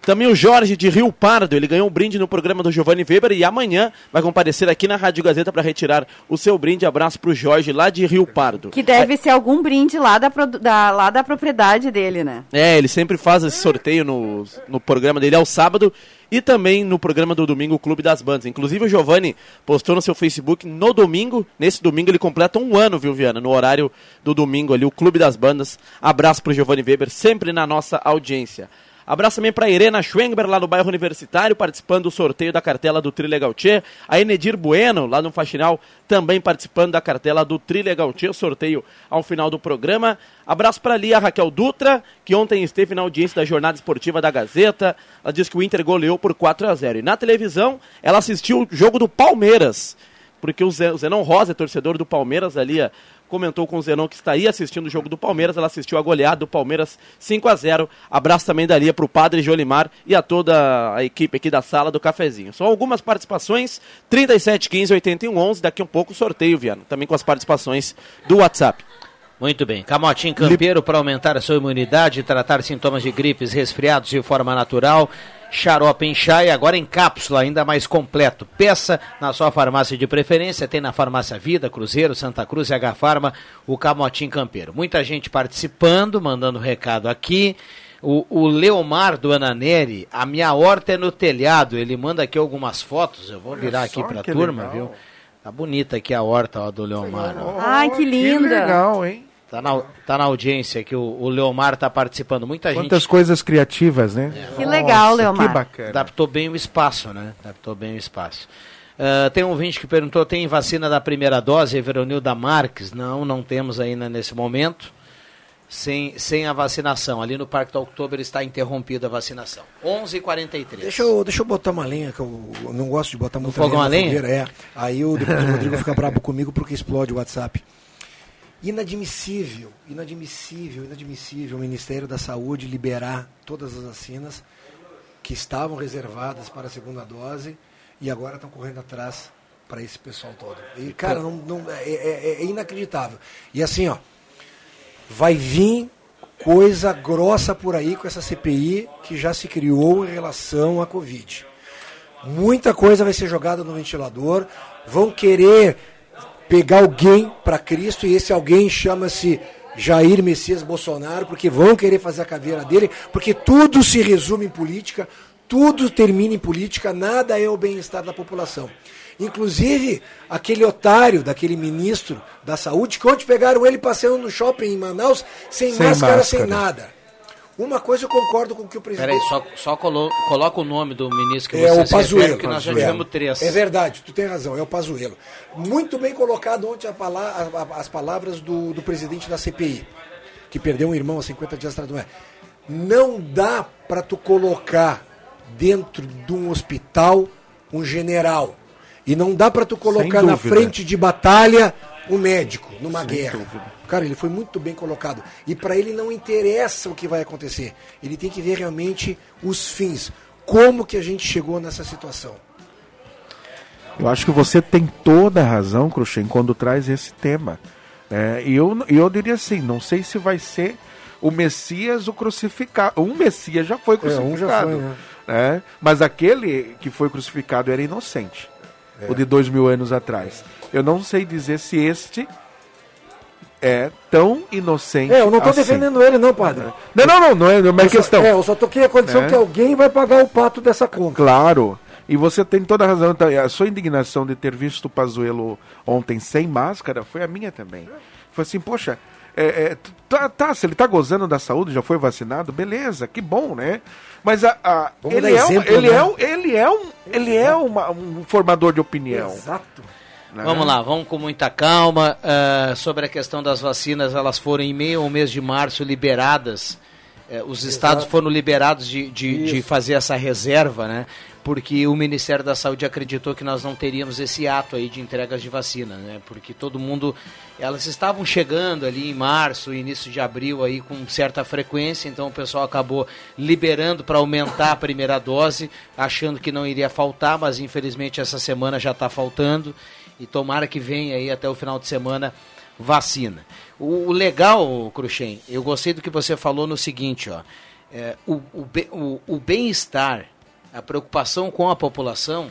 Também o Jorge de Rio Pardo, ele ganhou um brinde no programa do Giovanni Weber e amanhã vai comparecer aqui na Rádio Gazeta para retirar o seu brinde. Abraço pro Jorge lá de Rio Pardo. Que deve ser algum brinde lá da, da- lá da propriedade dele, né? É, ele sempre faz esse sorteio no, no programa dele ao sábado e também no programa do domingo, Clube das Bandas. Inclusive o Giovanni postou no seu Facebook no domingo, nesse domingo ele completa um ano, viu, Viana? No horário do domingo ali, o Clube das Bandas. Abraço pro Giovanni Weber, sempre na nossa audiência. Abraço também para Irena Schwengber, lá no bairro Universitário, participando do sorteio da cartela do Trilegal Tchê. A Enedir Bueno, lá no Faxinal, também participando da cartela do Trilegal Tchê, sorteio ao final do programa. Abraço para ali a Raquel Dutra, que ontem esteve na audiência da jornada esportiva da Gazeta. Ela disse que o Inter goleou por 4 a 0 E na televisão, ela assistiu o jogo do Palmeiras, porque o Zenon Rosa, é torcedor do Palmeiras ali, comentou com o Zenon que está aí assistindo o jogo do Palmeiras. Ela assistiu a goleada do Palmeiras 5 a 0 Abraço também dali para o Padre Jolimar e a toda a equipe aqui da sala do cafezinho. São algumas participações: 37, 15, 81, 11. Daqui um pouco sorteio, Viana. Também com as participações do WhatsApp. Muito bem. Camotinho Campeiro para aumentar a sua imunidade e tratar sintomas de gripes, resfriados de forma natural. Xarope em chá e agora em cápsula, ainda mais completo. Peça na sua farmácia de preferência, tem na Farmácia Vida, Cruzeiro, Santa Cruz e H Farma, o Camotim Campeiro. Muita gente participando, mandando recado aqui. O, o Leomar do Ananeri, a minha horta é no telhado. Ele manda aqui algumas fotos, eu vou virar aqui para a que turma, legal. viu? Tá bonita aqui a horta ó, do Leomar. ó. Ai, que linda. legal, hein? Tá na, tá na audiência que o, o Leomar tá participando. Muita Quantas gente. coisas criativas, né? Que legal, Nossa, Leomar. Que bacana. Adaptou bem o espaço, né? Adaptou bem o espaço. Ah, tem um ouvinte que perguntou: tem vacina da primeira dose, Veronilda Marques? Não, não temos ainda nesse momento. Sem, sem a vacinação. Ali no Parque do Outubro está interrompida a vacinação. 11h43. Deixa eu, deixa eu botar uma lenha, que eu, eu não gosto de botar muita fogão lenha a na lenha? fogueira, É. Aí o, depois o Rodrigo fica bravo comigo porque explode o WhatsApp. Inadmissível, inadmissível, inadmissível o Ministério da Saúde liberar todas as vacinas que estavam reservadas para a segunda dose e agora estão correndo atrás para esse pessoal todo. E, cara, não, não- é, é- é inacreditável. E assim, ó, vai vir coisa grossa por aí com essa CPI que já se criou em relação à Covid. Muita coisa vai ser jogada no ventilador, vão querer pegar alguém para Cristo e esse alguém chama-se Jair Messias Bolsonaro, porque vão querer fazer a caveira dele, porque tudo se resume em política, tudo termina em política, nada é o bem-estar da população. Inclusive, aquele otário daquele ministro da saúde, que ontem pegaram ele passeando no shopping em Manaus, sem, Sem máscara, máscara. sem nada. Uma coisa eu concordo com o que o presidente. Peraí, só, só colo- coloca o nome do ministro que É você o refere, Pazuello. que nós já tivemos três. É verdade, tu tem razão, é o Pazuello. Muito bem colocado ontem a pala- as palavras do, do presidente da CPI, que perdeu um irmão há 50 dias atrás. Não, é. não dá para tu colocar dentro de um hospital um general. E não dá para tu colocar na frente de batalha um médico numa Sem guerra. dúvida. Cara, ele foi muito bem colocado. E para ele não interessa o que vai acontecer. Ele tem que ver realmente os fins. Como que a gente chegou nessa situação? Eu acho que você tem toda a razão, Cruxem, quando traz esse tema. É, e eu, eu diria assim, não sei se vai ser o Messias o crucificado. Um Messias já foi É, crucificado. um já foi, né? né? Mas aquele que foi crucificado era inocente. É. O de dois mil anos atrás. Eu não sei dizer se este é tão inocente. É, eu não estou assim. defendendo ele, não, padre. Não, não, não, não é, não é Eu só- questão. é, eu só toquei a condição É. que alguém vai pagar o pato dessa conta. Claro. E você tem toda a razão. Então, A sua indignação de ter visto o Pazuello ontem sem máscara foi a minha também. Foi assim, poxa, é, é, tá, tá, se ele tá gozando da saúde, já foi vacinado, beleza, que bom, né? Mas a, a- ele, é exemplo, ele, né? é um, ele é um, ele é uma- um formador de opinião. Exato. Né? Vamos lá, vamos com muita calma. ah, sobre a questão das vacinas, elas foram em meio ao mês de março liberadas. Eh, os estados foram liberados de, de, de fazer essa reserva, né? Porque o Ministério da Saúde acreditou que nós não teríamos esse ato aí de entregas de vacina, né? Porque todo mundo. Elas estavam chegando ali em março, início de abril aí com certa frequência, então o pessoal acabou liberando para aumentar a primeira dose, achando que não iria faltar, mas infelizmente essa semana já está faltando e tomara que venha aí até o final de semana vacina. O, o legal, Cruxem, eu gostei do que você falou no seguinte, ó, é, o, o, o, o bem-estar, a preocupação com a população,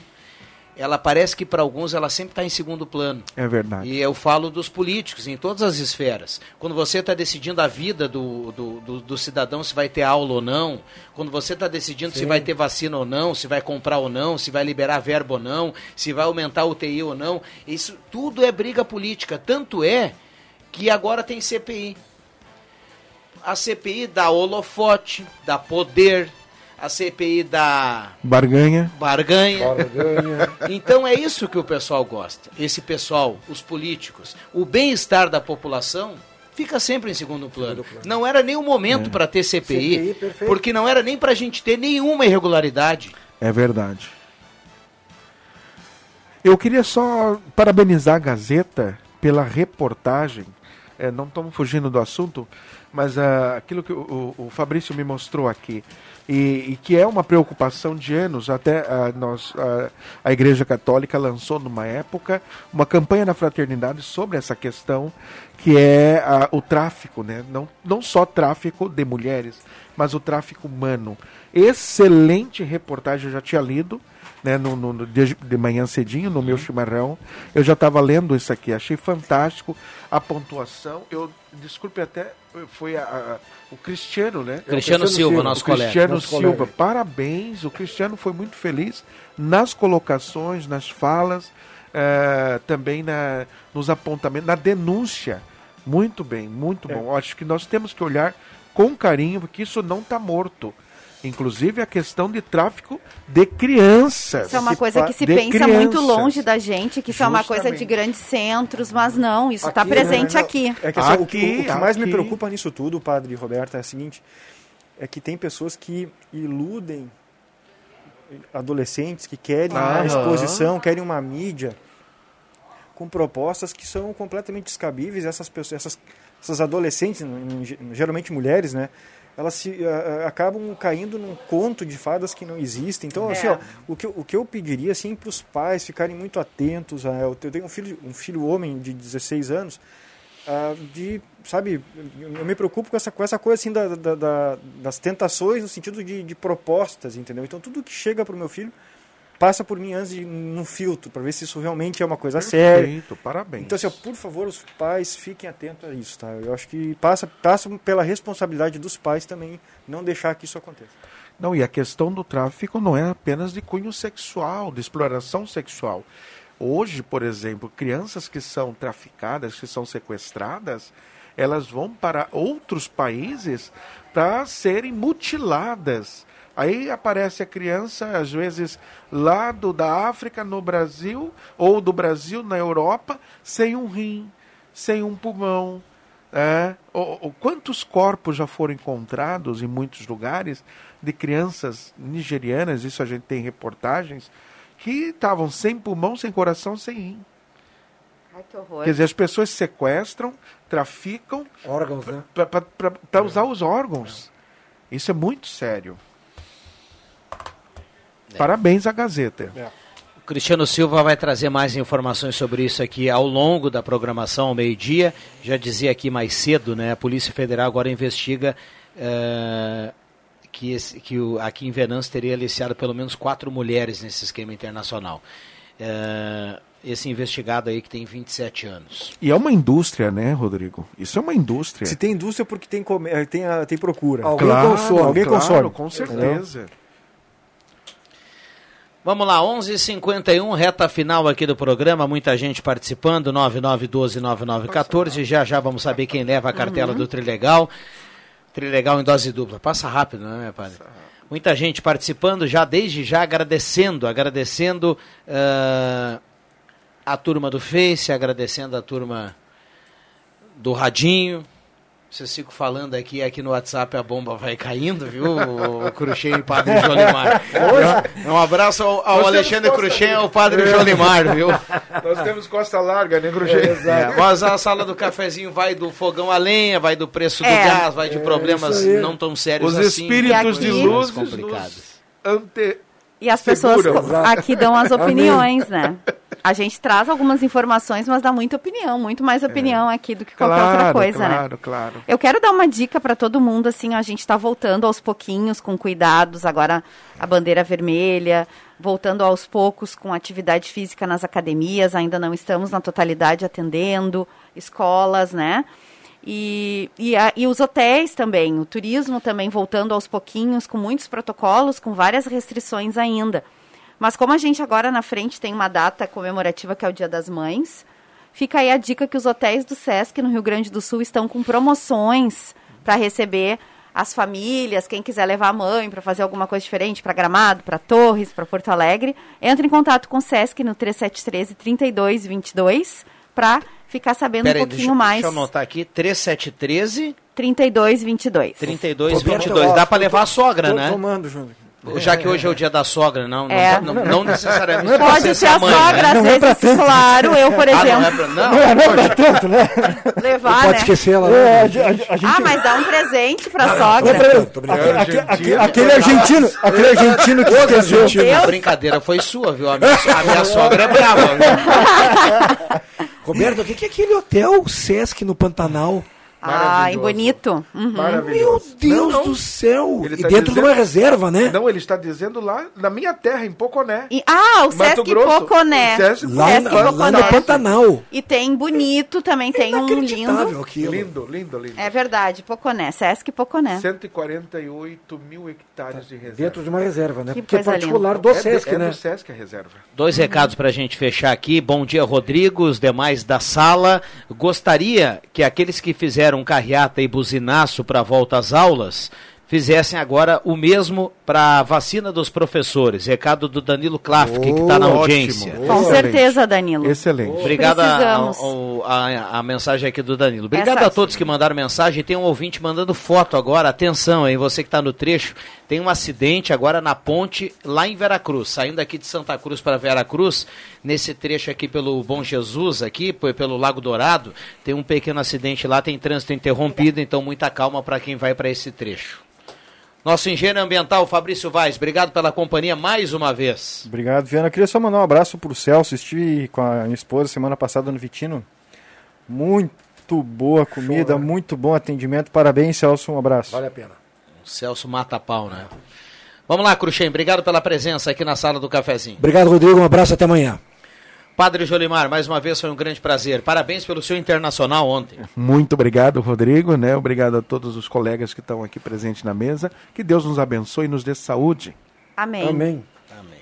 ela parece que para alguns ela sempre está em segundo plano. É verdade. E eu falo dos políticos, em todas as esferas. Quando você está decidindo a vida do, do, do- do cidadão, se vai ter aula ou não, quando você está decidindo se Sim. vai ter vacina ou não, se vai comprar ou não, se vai liberar verbo ou não, se vai aumentar o UTI ou não, isso tudo é briga política. Tanto é que agora tem CPI. A CPI dá holofote, dá poder, a CPI dá Barganha. barganha. Barganha. Então é isso que o pessoal gosta. Esse pessoal, os políticos, o bem-estar da população fica sempre em segundo plano. Não era nem o momento para ter CPI, CPI, porque não era nem para a gente ter nenhuma irregularidade. É verdade. Eu queria só parabenizar a Gazeta pela reportagem. É, não estamos fugindo do assunto, mas ah, aquilo que o- o Fabrício me mostrou aqui, e, e que é uma preocupação de anos, até ah, nós, ah, a Igreja Católica lançou numa época uma campanha na fraternidade sobre essa questão, que é ah, o tráfico, né? não, não só tráfico de mulheres, mas o tráfico humano. Excelente reportagem, eu já tinha lido né, no, no- no- de, de manhã cedinho, no meu chimarrão. Eu já estava lendo isso aqui, achei fantástico a pontuação. Eu, desculpe até, foi a- a- o Cristiano, né? Cristiano Silva, nosso o colega. Cristiano Nosso Silva, colega. parabéns. O Cristiano foi muito feliz nas colocações, nas falas, eh, também na, nos apontamentos, na denúncia. Muito bem, muito É. bom. Acho que nós temos que olhar com carinho, porque isso não está morto. Inclusive a questão de tráfico de crianças. Isso é uma coisa que se pensa muito crianças. longe da gente, que isso é uma coisa de Justamente. grandes centros, mas não, isso está Aqui, presente né, aqui. É que, assim, o, que, Aqui, o que mais me aqui. preocupa nisso tudo, padre Roberto, é o seguinte: é que tem pessoas que iludem adolescentes que querem uma Aham. exposição, querem uma mídia com propostas que são completamente descabíveis. Essas pessoas, essas, essas adolescentes, geralmente mulheres, né? Elas se, ah, ah, acabam caindo num conto de fadas que não existem. Então, assim, É. ó, o que, eu- o que eu pediria assim, para os pais ficarem muito atentos. A, eu tenho um filho, um filho homem de 16 anos, ah, de, sabe, eu me preocupo com essa, com essa coisa assim da, da- da- das tentações no sentido de, de propostas, entendeu? Então, tudo que chega para o meu filho passa por mim antes de num filtro, para ver se isso realmente é uma coisa séria. Perfeito, parabéns. Então, assim, ó, por favor, os pais fiquem atentos a isso, tá? Eu acho que passa, passa pela responsabilidade dos pais também não deixar que isso aconteça. Não, e a questão do tráfico não é apenas de cunho sexual, de exploração sexual. Hoje, por exemplo, crianças que são traficadas, que são sequestradas, elas vão para outros países para serem mutiladas. Aí aparece a criança, às vezes, lá do, da África no Brasil, ou do Brasil na Europa, sem um rim, sem um pulmão. É, o, o, quantos corpos já foram encontrados em muitos lugares de crianças nigerianas, isso a gente tem reportagens, que estavam sem pulmão, sem coração, sem rim. Ai, que horror. Quer dizer, as pessoas sequestram, traficam órgãos, né? para usar os órgãos. Isso é muito sério. É. Parabéns à Gazeta. O Cristiano Silva vai trazer mais informações sobre isso aqui ao longo da programação, ao meio-dia. Já dizia aqui mais cedo, né? A Polícia Federal agora investiga eh, que, esse, que o, aqui em Venâncio teria aliciado pelo menos quatro mulheres nesse esquema internacional. Eh, esse investigado aí que tem 27 anos. E é uma indústria, né, Rodrigo? Isso é uma indústria. Se tem indústria, porque tem, eh, tem, a- tem procura. Alguém Claro, consome, Alguém claro, consome. com Entendeu? Vamos lá, 11:51 reta final aqui do programa, muita gente participando, 99129914, já já vamos saber quem leva a cartela Uhum. do Trilegal. Trilegal em dose dupla. Passa rápido, né, meu padre? Muita gente participando, já desde já agradecendo, agradecendo ah, a turma do Face, agradecendo a turma do Radinho. Vocês ficam falando aqui, aqui no WhatsApp a bomba vai caindo, viu? O Cruxem e o Padre Jolimar. Um abraço ao, ao Alexandre Cruxem e ao Padre É. Jolimar, viu? Nós temos costa larga, né, Grugê? É, mas a sala do cafezinho vai do fogão a lenha, vai do preço do É. gás, vai de É, problemas não tão sérios Os assim. espíritos de luz mais complicadas. Ante... E as pessoas Seguram. aqui dão as opiniões, né? A gente traz algumas informações, mas dá muita opinião, muito mais opinião aqui do que qualquer outra Claro, coisa, né? claro, claro. Eu quero dar uma dica para todo mundo, assim, a gente está voltando aos pouquinhos, com cuidados, agora a bandeira vermelha, voltando aos poucos com atividade física nas academias, ainda não estamos na totalidade atendendo, escolas, né? E, e, a- e os hotéis também, o turismo também voltando aos pouquinhos, com muitos protocolos, com várias restrições ainda. Mas como a gente agora na frente tem uma data comemorativa que é o Dia das Mães, fica aí a dica que os hotéis do Sesc no Rio Grande do Sul estão com promoções para receber as famílias, quem quiser levar a mãe para fazer alguma coisa diferente, para Gramado, para Torres, para Porto Alegre, entre em contato com o Sesc no 3713 3222 para ficar sabendo Peraí, um pouquinho deixa, mais. deixa eu anotar aqui, 3713 3222. 3222. Dá para levar a sogra, Tô né? tomando junto. Já que hoje é o dia da sogra, não, não, É. não, não necessariamente Não é pra precisa Pode ser a mãe, sogra, né? às é vezes, tanto. claro, eu, por Ah, não exemplo, é pra, não, Não é, não é pra tanto, né? levar, Pode né? esquecer ela. É, a, ge- a ge- a gente... Ah, mas dá um presente pra Não, sogra. Tô brincando. Aque- aque- aquele argentino, aquele argentino que esqueceu. A brincadeira foi sua, viu? A minha, a minha sogra é brava. viu? Roberto, o que é aquele hotel Sesc no Pantanal? Ai, Maravilhoso. bonito. Uhum. Meu Maravilhoso. Deus Não, não. do céu! Ele e tá dentro de dizendo- uma reserva, né? Não, ele está dizendo lá na minha terra, em Poconé. E- ah, o Mato Sesc Grosso. Poconé. O Sesc Lá, Sesc na- lá Poconé. no Pantanal. E tem bonito, também tem um lindo. aquilo. Lindo, lindo, lindo. É verdade, Poconé, Sesc Poconé. 148 mil hectares de reserva. Dentro de uma reserva, né? Que Porque é coisa particular linda. do é, Sesc, é né? do Sesc a reserva. Dois recados para a gente fechar aqui. Bom dia, Rodrigo, os demais da sala. Gostaria que aqueles que fizeram carreata e buzinaço para a volta às aulas fizessem agora o mesmo para a vacina dos professores. Recado do Danilo Klafke, que está na Ótimo. audiência. Com Excelente. certeza, Danilo. Excelente. Obrigado a, a- a mensagem aqui do Danilo. Obrigado Essa- a todos que mandaram mensagem. Tem um ouvinte mandando foto agora. Atenção, hein? Você que está no trecho. Tem um acidente agora na ponte lá em Veracruz. Saindo aqui de Santa Cruz para Veracruz. Nesse trecho aqui pelo Bom Jesus, aqui pelo Lago Dourado. Tem um pequeno acidente lá. Tem trânsito interrompido. Então, muita calma para quem vai para esse trecho. Nosso engenheiro ambiental, Fabrício Vaz. Obrigado pela companhia mais uma vez. Obrigado, Viana. Eu queria só mandar um abraço pro Celso. Estive com a minha esposa semana passada no Vitino. Muito boa comida, Show, né? muito bom atendimento. Parabéns, Celso. Um abraço. Vale a pena. O Celso mata pau, né? Vamos lá, Cruxem. Obrigado pela presença aqui na sala do cafezinho. Obrigado, Rodrigo. Um abraço até amanhã. Padre Jolimar, mais uma vez foi um grande prazer. Parabéns pelo seu internacional ontem. Muito obrigado, Rodrigo, né? Obrigado a todos os colegas que estão aqui presentes na mesa. Que Deus nos abençoe e nos dê saúde. Amém. Amém.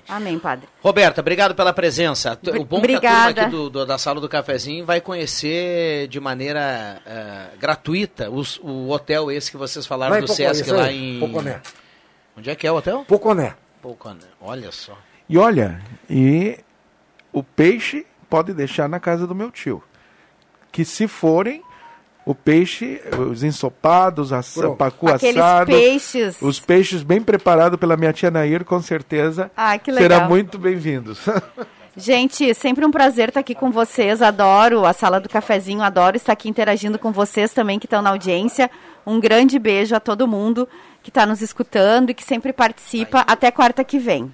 Amém, padre. Roberta, obrigado pela presença. O bom é que a turma Obrigada. aqui do, do- da sala do cafezinho vai conhecer de maneira eh, gratuita os- o hotel esse que vocês falaram do Poconé, Sesc lá em. Poconé. Onde é que é o hotel? Poconé. Poconé. Olha só. E olha, e o peixe pode deixar na casa do meu tio. Que se forem, o peixe, os ensopados, Pronto. pacu Aqueles assado, peixes. os peixes bem preparados pela minha tia Nair, com certeza Ai, que serão legal. muito bem-vindos. Gente, sempre um prazer estar aqui com vocês. Adoro a sala do cafezinho, adoro estar aqui interagindo com vocês também que estão na audiência. Um grande beijo a todo mundo que está nos escutando e que sempre participa. Até quarta que vem.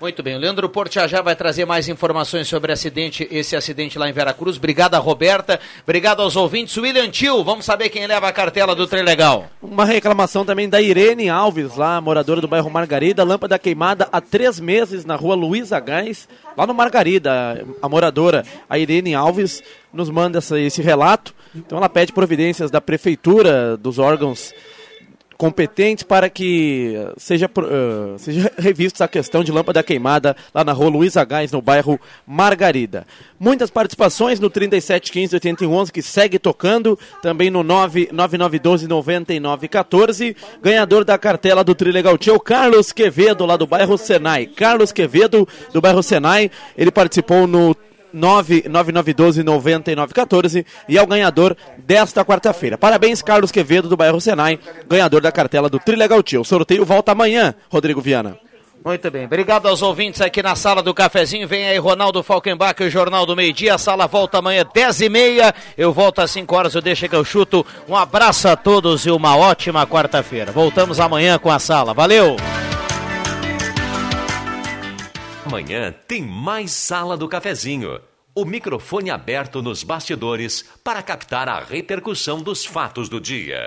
Muito bem, o Leandro Portiajá vai trazer mais informações sobre acidente, esse acidente lá em Veracruz. Obrigado a Roberta, obrigado aos ouvintes. William Tio, vamos saber quem leva a cartela do Trem Legal. Uma reclamação também da Irene Alves, lá, moradora do bairro Margarida. Lâmpada queimada há três meses na rua Luiza Gás, lá no Margarida. A moradora, a Irene Alves, nos manda esse relato. Então ela pede providências da prefeitura, dos órgãos competentes para que eh, seja, eh, seja revista a questão de lâmpada queimada lá na rua Luiza Gás, no bairro Margarida. Muitas participações no 3715 8111 que segue tocando, também no 99912 9914. Ganhador da cartela do Trilegal Tio, Carlos Quevedo, lá do bairro Senai. Carlos Quevedo, do bairro Senai, ele participou no 99912-9914 e é o ganhador desta quarta-feira. Parabéns, Carlos Quevedo, do bairro Senai, ganhador da cartela do Trilegal Tio. O sorteio volta amanhã, Rodrigo Viana. Muito bem, obrigado aos ouvintes aqui na sala do cafezinho. Vem aí Ronaldo Falkenbach, o Jornal do Meio Dia. A sala volta amanhã 10 e meia. Eu volto às 5 horas, eu deixo que eu chuto. Um abraço a todos e uma ótima quarta-feira. Voltamos amanhã com a sala. Valeu! Amanhã tem mais Sala do Cafezinho. O microfone aberto nos bastidores para captar a repercussão dos fatos do dia.